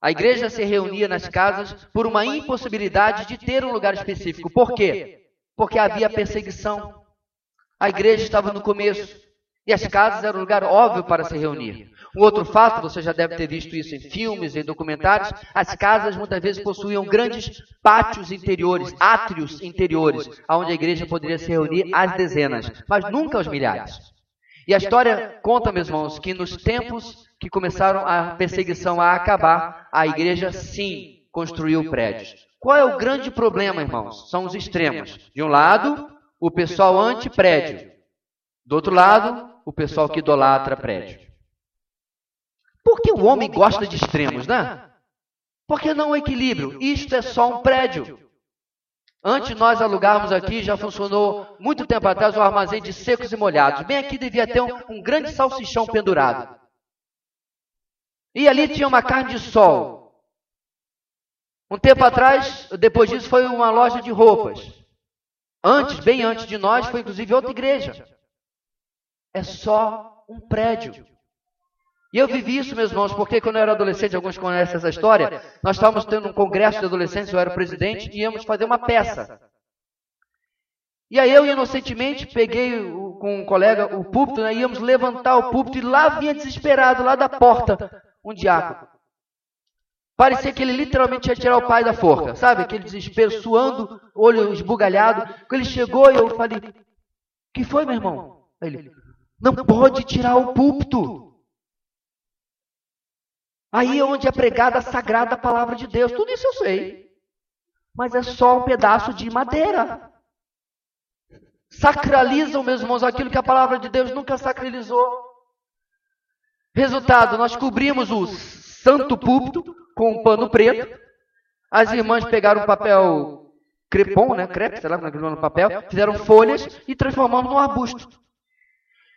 A igreja se reunia nas casas por uma impossibilidade de ter um lugar específico. Por quê? Porque havia perseguição. A igreja estava no começo. E as casas eram um lugar óbvio para se reunir. Um outro fato, você já deve ter visto isso em filmes, em documentários, as casas muitas vezes possuíam grandes pátios interiores, átrios interiores, onde a igreja poderia se reunir às dezenas, mas nunca aos milhares. E a história conta, meus irmãos, que nos tempos que começaram a perseguição a acabar, a igreja sim construiu prédios. Qual é o grande problema, irmãos? São os extremos. De um lado, o pessoal anti-prédio. Do outro lado, o pessoal que idolatra prédio. Porque o homem gosta de extremos, né? Porque não o equilíbrio. Isto é só um prédio. Antes de nós alugarmos aqui, já funcionou muito tempo atrás o um armazém de secos e molhados. Bem aqui devia ter um, um grande salsichão pendurado. E ali tinha uma carne de sol. Um tempo atrás, depois disso, foi uma loja de roupas. Antes, bem antes de nós, foi inclusive outra igreja é só um prédio. E eu vivi isso, meus irmãos, porque quando eu era adolescente, alguns conhecem essa história, nós estávamos tendo um congresso de adolescentes, eu era presidente, e íamos fazer uma peça. E aí eu, inocentemente, peguei o, com um colega o púlpito, né, íamos levantar o púlpito, e lá vinha desesperado, lá da porta, um diácono. Parecia que ele literalmente ia tirar o pai da forca, sabe? Aquele desespero, suando, olho esbugalhado. Quando ele chegou, eu falei, que foi, meu irmão? Ele, não pode tirar o púlpito. Aí é onde é pregada a sagrada palavra de Deus. Tudo isso eu sei. Mas é só um pedaço de madeira. Sacralizam, meus irmãos, aquilo que a palavra de Deus nunca sacralizou. Resultado, nós cobrimos o santo púlpito com um pano preto. As irmãs pegaram um papel crepom, né? Crepe, sei lá é no papel, fizeram folhas e transformamos num arbusto.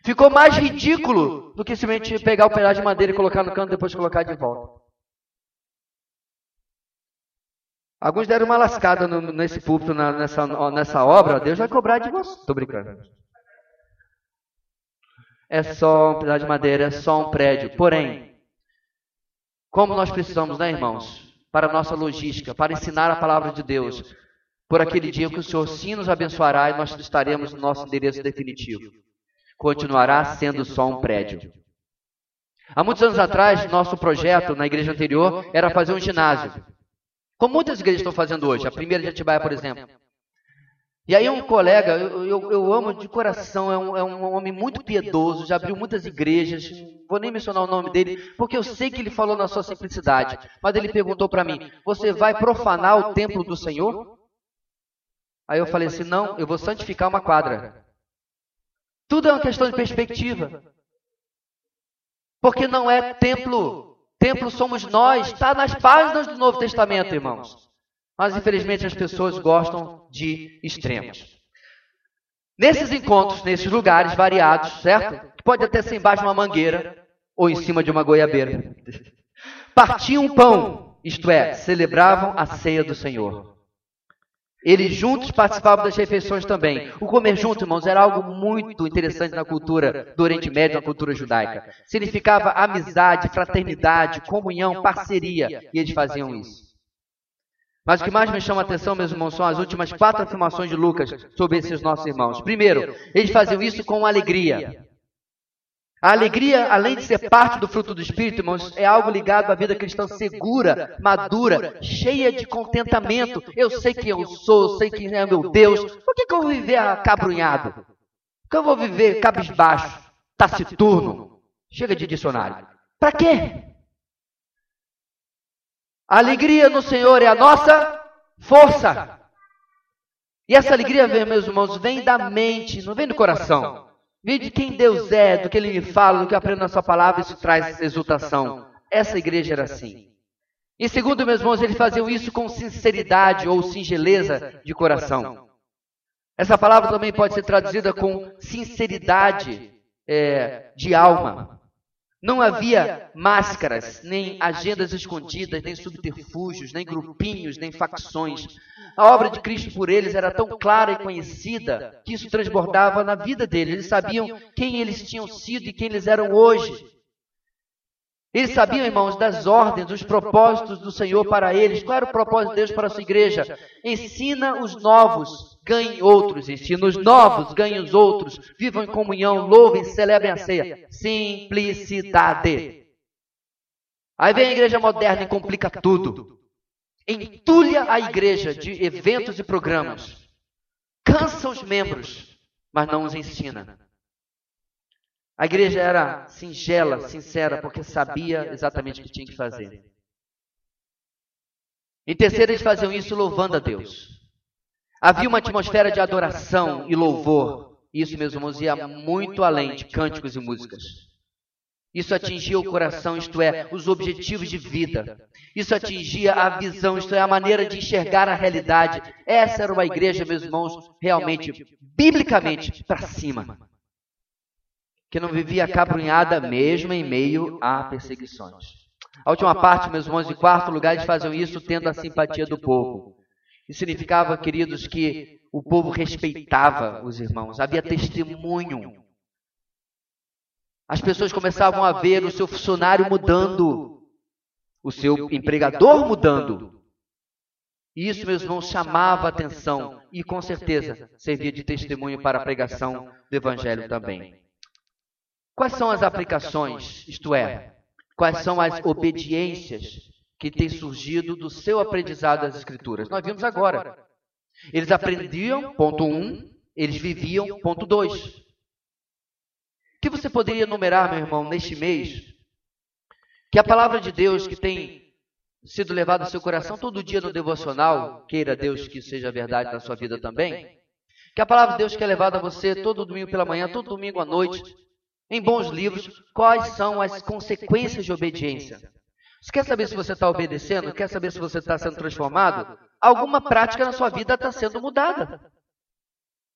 Ficou mais ridículo do que simplesmente pegar o pedaço de madeira e colocar no canto e depois colocar de volta. Alguns deram uma lascada no, nesse púlpito, na, nessa, nessa obra. Deus vai cobrar de você. Estou brincando. É só um pedaço de madeira, é só um prédio. Porém, como nós precisamos, né, irmãos? Para a nossa logística, para ensinar a palavra de Deus. Por aquele dia que o Senhor sim nos abençoará e nós estaremos no nosso endereço definitivo continuará sendo só um prédio. Há muitos anos atrás, nosso projeto na igreja anterior era fazer um ginásio. Como muitas igrejas estão fazendo hoje, a primeira de Atibaia, por exemplo. E aí um colega, eu, eu, eu amo de coração, é um, é um, homem muito piedoso, já abriu muitas igrejas, vou nem mencionar o nome dele, porque eu sei que ele falou na sua simplicidade. Mas ele perguntou para mim, você vai profanar o templo do Senhor? Aí eu falei assim, não, eu vou santificar uma quadra. Tudo é uma questão de perspectiva. Porque não é templo. Templo somos nós, está nas páginas do Novo Testamento, irmãos. Mas infelizmente as pessoas gostam de extremos. Nesses encontros, nesses lugares variados, certo? Pode até ser embaixo de uma mangueira ou em cima de uma goiabeira. Partiam pão, isto é, celebravam a ceia do Senhor. Eles juntos participavam das refeições também. O comer junto, irmãos, era algo muito interessante na cultura do Oriente Médio, na cultura judaica. Significava amizade, fraternidade, comunhão, parceria. E eles faziam isso. Mas o que mais me chama a atenção, meus irmãos, são as últimas quatro afirmações de Lucas sobre esses nossos irmãos. Primeiro, eles faziam isso com alegria. A alegria, além de ser parte do fruto do Espírito, irmãos, é algo ligado à vida cristã segura, madura, cheia de contentamento. Eu sei quem eu sou, sei quem é meu Deus. Por que, que eu vou viver acabrunhado? Por que eu vou viver cabisbaixo, taciturno? Chega de dicionário. Para quê? A alegria no Senhor é a nossa força. E essa alegria, meus irmãos, vem da mente, não vem do coração. Vem de quem Deus é, do que Ele me fala, do que eu aprendo na Sua palavra, isso traz exultação. Essa igreja era assim. E segundo, meus irmãos, eles faziam isso com sinceridade ou singeleza de coração. Essa palavra também pode ser traduzida com sinceridade é, de alma. Não havia máscaras, nem agendas escondidas, nem subterfúgios, nem grupinhos, nem facções. A obra de Cristo por eles era tão clara e conhecida que isso transbordava na vida deles. Eles sabiam quem eles tinham sido e quem eles eram hoje. Eles sabiam, irmãos, das ordens, dos propósitos do Senhor para eles. Qual era o propósito de Deus para a sua igreja? Ensina os novos, ganhe outros. Ensina os novos, ganhe os outros. Vivam em comunhão, louvem, celebrem a ceia. Simplicidade. Aí vem a igreja moderna e complica tudo. Entulha a igreja de eventos e programas. Cansa os membros, mas não os ensina. A igreja era singela, sincera, porque sabia exatamente o que tinha que fazer. Em terceiro, eles faziam isso louvando a Deus. Havia uma atmosfera de adoração e louvor. Isso, meus irmãos, ia muito além de cânticos e músicas. Isso atingia o coração, isto é, os objetivos de vida. Isso atingia a visão, isto é, a maneira de enxergar a realidade. Essa era uma igreja, meus irmãos, realmente, biblicamente, para cima que não vivia acabrunhada mesmo em meio a perseguições. A última parte, meus irmãos, em quarto lugar, eles faziam isso tendo a simpatia do povo. Isso significava, queridos, que o povo respeitava os irmãos, havia testemunho. As pessoas começavam a ver o seu funcionário mudando, o seu empregador mudando. E isso, meus irmãos, chamava a atenção e, com certeza, servia de testemunho para a pregação do Evangelho também. Quais são as aplicações, isto é, quais são as obediências que têm surgido do seu aprendizado das Escrituras? Nós vimos agora. Eles aprendiam, ponto 1, um, eles viviam, ponto 2. O que você poderia enumerar, meu irmão, neste mês? Que a palavra de Deus que tem sido levada ao seu coração todo dia no devocional, queira Deus que seja verdade na sua vida também, que a palavra de Deus que é levada a você todo domingo pela manhã, todo domingo à noite, em bons livros quais são as consequências de obediência. Você quer saber se você está obedecendo? Quer saber se você está sendo transformado? Alguma prática na sua vida está sendo mudada.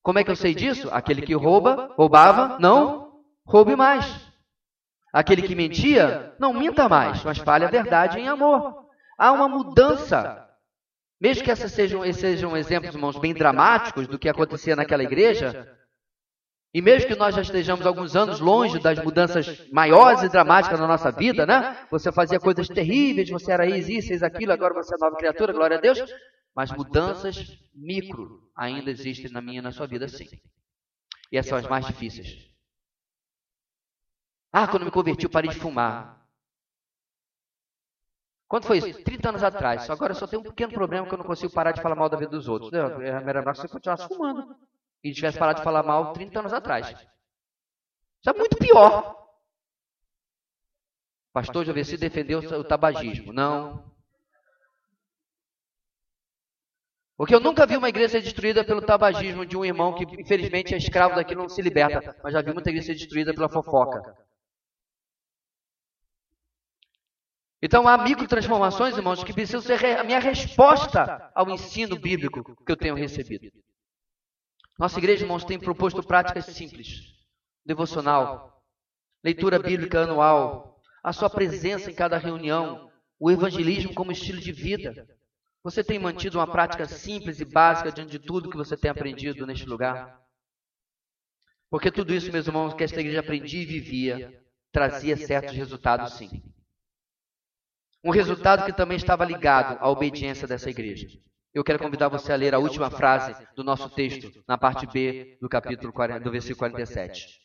Como é que eu sei disso? Aquele que rouba, roubava, não roube mais. Aquele que mentia, não minta mais, mas fale a verdade em amor. Há uma mudança. Mesmo que esses sejam, esses sejam exemplos, irmãos, bem dramáticos do que acontecia naquela igreja, e mesmo que nós já estejamos alguns anos longe das mudanças maiores e dramáticas na nossa vida, né? Você fazia coisas terríveis, você era isso, isso, aquilo, agora você é nova criatura, glória a Deus. Mas mudanças micro ainda existem na minha e na sua vida, sim. E essas são as mais difíceis. Ah, quando me converti, eu parei de fumar. Quando foi isso? 30 anos atrás. Agora eu só tenho um pequeno problema que eu não consigo parar de falar mal da vida dos outros. Era melhor que você continuasse fumando. E tivesse parado de falar mal 30 anos atrás. Isso é muito pior. Pastor Joveci defendeu o tabagismo. Não. Porque eu nunca vi uma igreja ser destruída pelo tabagismo de um irmão que, infelizmente, é escravo daquilo não se liberta. Mas já vi muita igreja ser destruída pela fofoca. Então há microtransformações, irmãos, que precisam ser a minha resposta ao ensino bíblico que eu tenho recebido. Nossa igreja, irmãos, tem proposto práticas simples: devocional, leitura bíblica anual, a sua presença em cada reunião, o evangelismo como estilo de vida. Você tem mantido uma prática simples e básica diante de tudo que você tem aprendido neste lugar? Porque tudo isso, meus irmãos, que esta igreja aprendia e vivia, trazia certos resultados, sim. Um resultado que também estava ligado à obediência dessa igreja. Eu quero convidar você a ler a última frase do nosso texto, na parte B do capítulo 40, do versículo 47.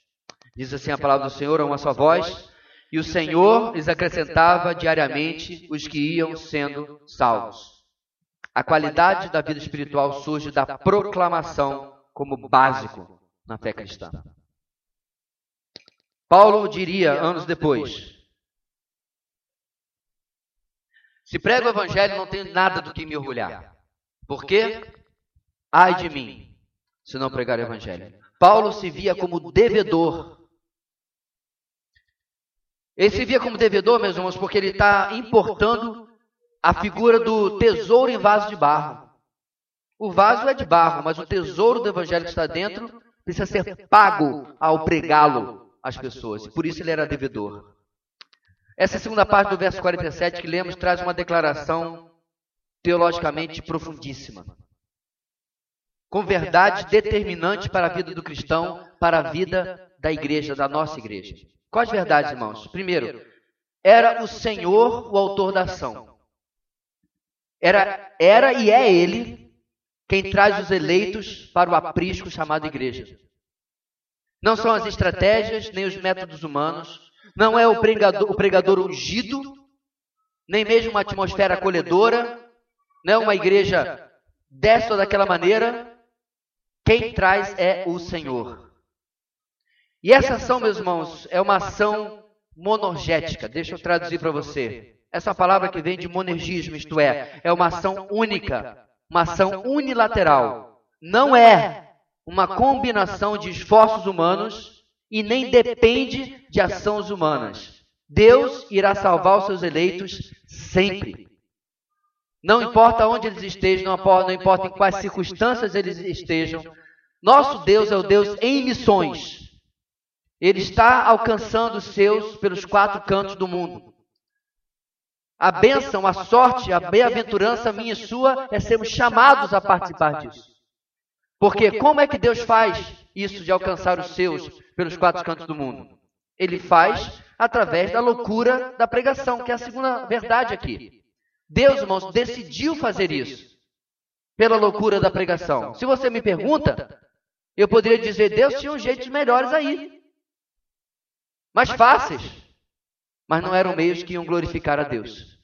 Diz assim a palavra do Senhor a uma só voz, e o Senhor lhes acrescentava diariamente os que iam sendo salvos. A qualidade da vida espiritual surge da proclamação como básico na fé cristã. Paulo diria anos depois: Se prego o evangelho, não tenho nada do que me orgulhar. Por quê? Ai de mim, se não pregar o evangelho. Paulo se via como devedor. Ele se via como devedor, meus irmãos, porque ele está importando a figura do tesouro em vaso de barro. O vaso é de barro, mas o tesouro do evangelho que está dentro precisa ser pago ao pregá-lo às pessoas. Por isso ele era devedor. Essa segunda parte do verso 47 que lemos traz uma declaração teologicamente profundíssima. Com verdade determinante para a vida do cristão, para a vida da igreja, da nossa igreja. Quais verdades, irmãos? Primeiro, era o Senhor o autor da ação. Era, era e é Ele quem traz os eleitos para o aprisco chamado igreja. Não são as estratégias nem os métodos humanos, não é o pregador, o pregador ungido, nem mesmo uma atmosfera acolhedora, não é uma igreja desta ou daquela maneira. Quem traz é o Senhor. E essa ação, meus irmãos, é uma ação monorgética. Deixa eu traduzir para você. Essa palavra que vem de monergismo, isto é, é uma ação única, uma ação unilateral. Não é uma combinação de esforços humanos e nem depende de ações humanas. Deus irá salvar os seus eleitos sempre. Não importa onde eles estejam, não importa em quais circunstâncias eles estejam, nosso Deus é o Deus em missões. Ele está alcançando os seus pelos quatro cantos do mundo. A bênção, a sorte, a bem-aventurança minha e sua é sermos chamados a participar disso. Porque como é que Deus faz isso de alcançar os seus pelos quatro cantos do mundo? Ele faz através da loucura da pregação, que é a segunda verdade aqui. Deus, irmãos, decidiu fazer isso pela loucura da pregação. Se você me pergunta, eu poderia dizer: Deus tinha uns jeitos melhores aí, mais fáceis, mas não eram meios que iam glorificar a Deus.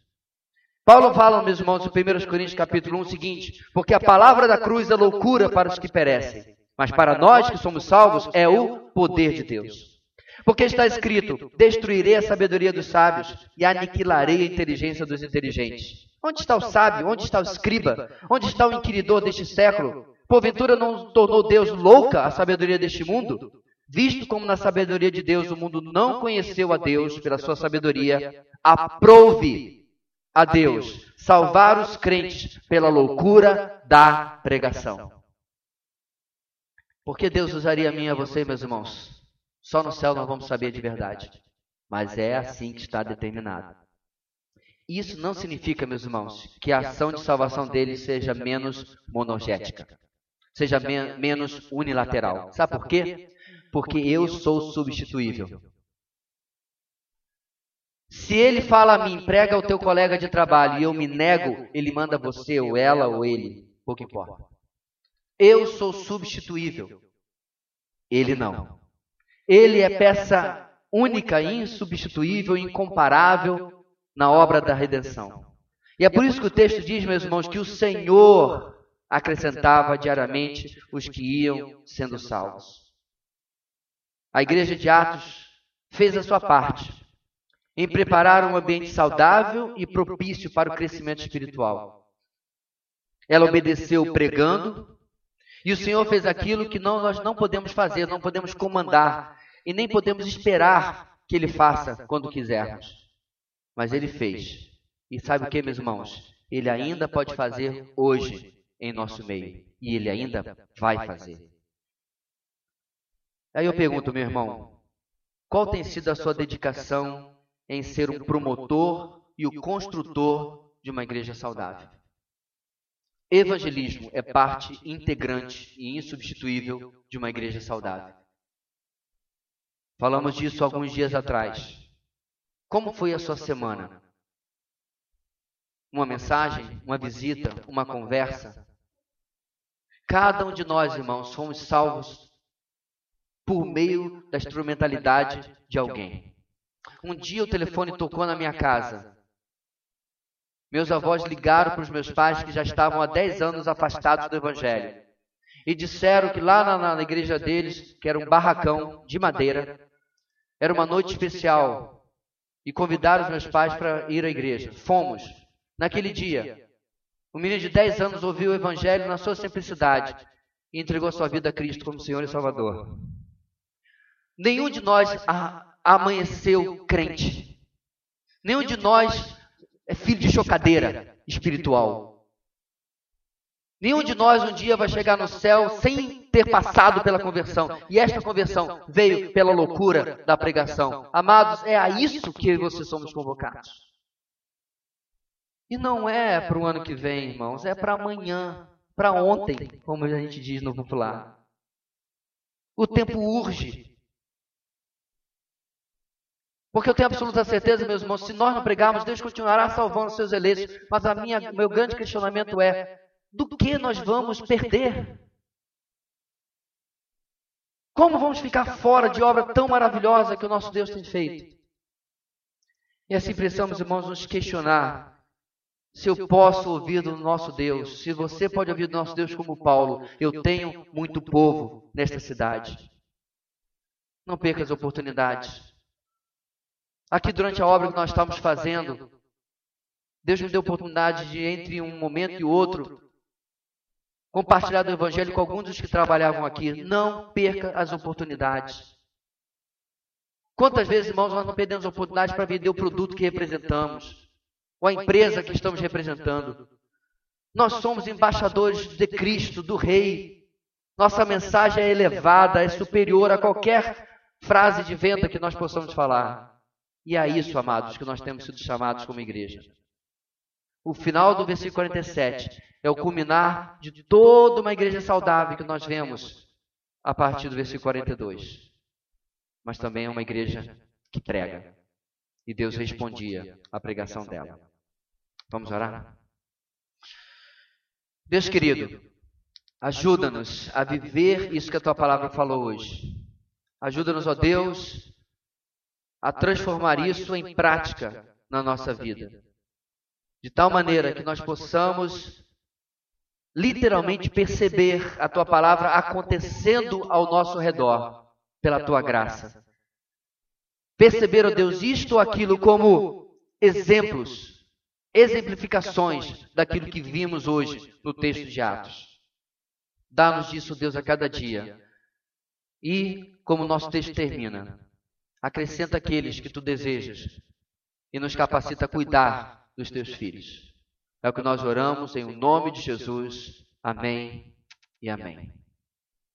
Paulo fala, meus irmãos, em 1 Coríntios capítulo 1 o seguinte: Porque a palavra da cruz é loucura para os que perecem, mas para nós que somos salvos é o poder de Deus. Porque está escrito: Destruirei a sabedoria dos sábios e aniquilarei a inteligência dos inteligentes. Onde está o sábio? Onde está o escriba? Onde está o inquiridor deste século? Porventura não tornou Deus louca a sabedoria deste mundo? Visto como na sabedoria de Deus o mundo não conheceu a Deus pela sua sabedoria, aprove a Deus salvar os crentes pela loucura da pregação. Porque Deus usaria a mim e a você, meus irmãos? Só no céu nós vamos saber de verdade. Mas é assim que está determinado. Isso não significa, meus irmãos, que a ação de salvação dele seja menos monogética, seja me menos unilateral. Sabe por quê? Porque eu sou substituível. Se ele fala a mim, prega ao teu colega de trabalho e eu me nego, ele manda você, ou ela, ou ele, pouco importa. Eu sou substituível. Ele não. Ele é peça única, insubstituível, incomparável na obra da redenção. E é por isso que o texto diz, meus irmãos, que o Senhor acrescentava diariamente os que iam sendo salvos. A igreja de Atos fez a sua parte em preparar um ambiente saudável e propício para o crescimento espiritual. Ela obedeceu pregando, e o Senhor fez aquilo que não, nós não podemos fazer, não podemos comandar, e nem podemos esperar que Ele faça quando quisermos. Mas Ele fez. E sabe o que, meus irmãos? Ele ainda pode fazer hoje em nosso meio. E Ele ainda vai fazer. Aí eu pergunto, meu irmão, qual tem sido a sua dedicação em ser o promotor e o construtor de uma igreja saudável? Evangelismo é parte integrante e insubstituível de uma igreja saudável. Falamos disso alguns dias atrás. Como foi a sua semana? Uma mensagem, uma visita, uma conversa? Cada um de nós, irmãos, fomos salvos por meio da instrumentalidade de alguém. Um dia o telefone tocou na minha casa. Meus avós ligaram para os meus pais que já estavam há 10 anos afastados do Evangelho. E disseram que lá na, na igreja deles, que era um barracão de madeira, era uma noite especial. E convidaram os meus pais para ir à igreja. Fomos. Naquele dia, um menino de 10 anos ouviu o Evangelho na sua simplicidade e entregou sua vida a Cristo como Senhor e Salvador. Nenhum de nós amanheceu crente. Nenhum de nós é filho de chocadeira espiritual. Nenhum de nós um dia vai chegar no céu sem ter passado pela conversão. E esta conversão veio pela loucura da pregação. Amados, é a isso que vocês somos convocados. E não é para o ano que vem, irmãos, é para amanhã, para ontem, como a gente diz no popular. O tempo urge. Porque eu tenho absoluta certeza, meus irmãos, se nós não pregarmos, Deus continuará salvando seus eleitos. Mas a minha, meu grande questionamento é: do que nós vamos perder? Como vamos ficar fora de obra tão maravilhosa que o nosso Deus tem feito? E assim precisamos, irmãos, nos questionar se eu posso ouvir do nosso Deus, se você pode ouvir do nosso Deus como Paulo, eu tenho muito povo nesta cidade. Não perca as oportunidades. Aqui durante a obra que nós estamos fazendo, Deus me deu a oportunidade de, entre um momento e outro, compartilhar do Evangelho com alguns dos que trabalhavam aqui. Não perca as oportunidades. Quantas vezes, irmãos, nós não perdemos oportunidade para vender o produto que representamos, ou a empresa que estamos representando? Nós somos embaixadores de Cristo, do Rei. Nossa mensagem é elevada, é superior a qualquer frase de venda que nós possamos falar. E é isso, amados, que nós temos sido chamados como igreja. O final do versículo 47 é o culminar de toda uma igreja saudável que nós vemos a partir do versículo 42. Mas também é uma igreja que prega. E Deus respondia à pregação dela. Vamos orar? Deus querido, ajuda-nos a viver isso que a tua palavra falou hoje. Ajuda-nos, ó Deus, a transformar isso em prática na nossa vida. De tal maneira que nós possamos literalmente perceber a tua palavra acontecendo ao nosso redor pela tua graça. Perceber, ó Deus, isto ou aquilo como exemplos, exemplificações daquilo que vimos hoje no texto de Atos. Dá-nos disso, Deus, a cada dia. E, como o nosso texto termina, acrescenta aqueles que tu desejas e nos capacita a cuidar dos teus filhos. É o que nós oramos em nome de Jesus. Amém e amém.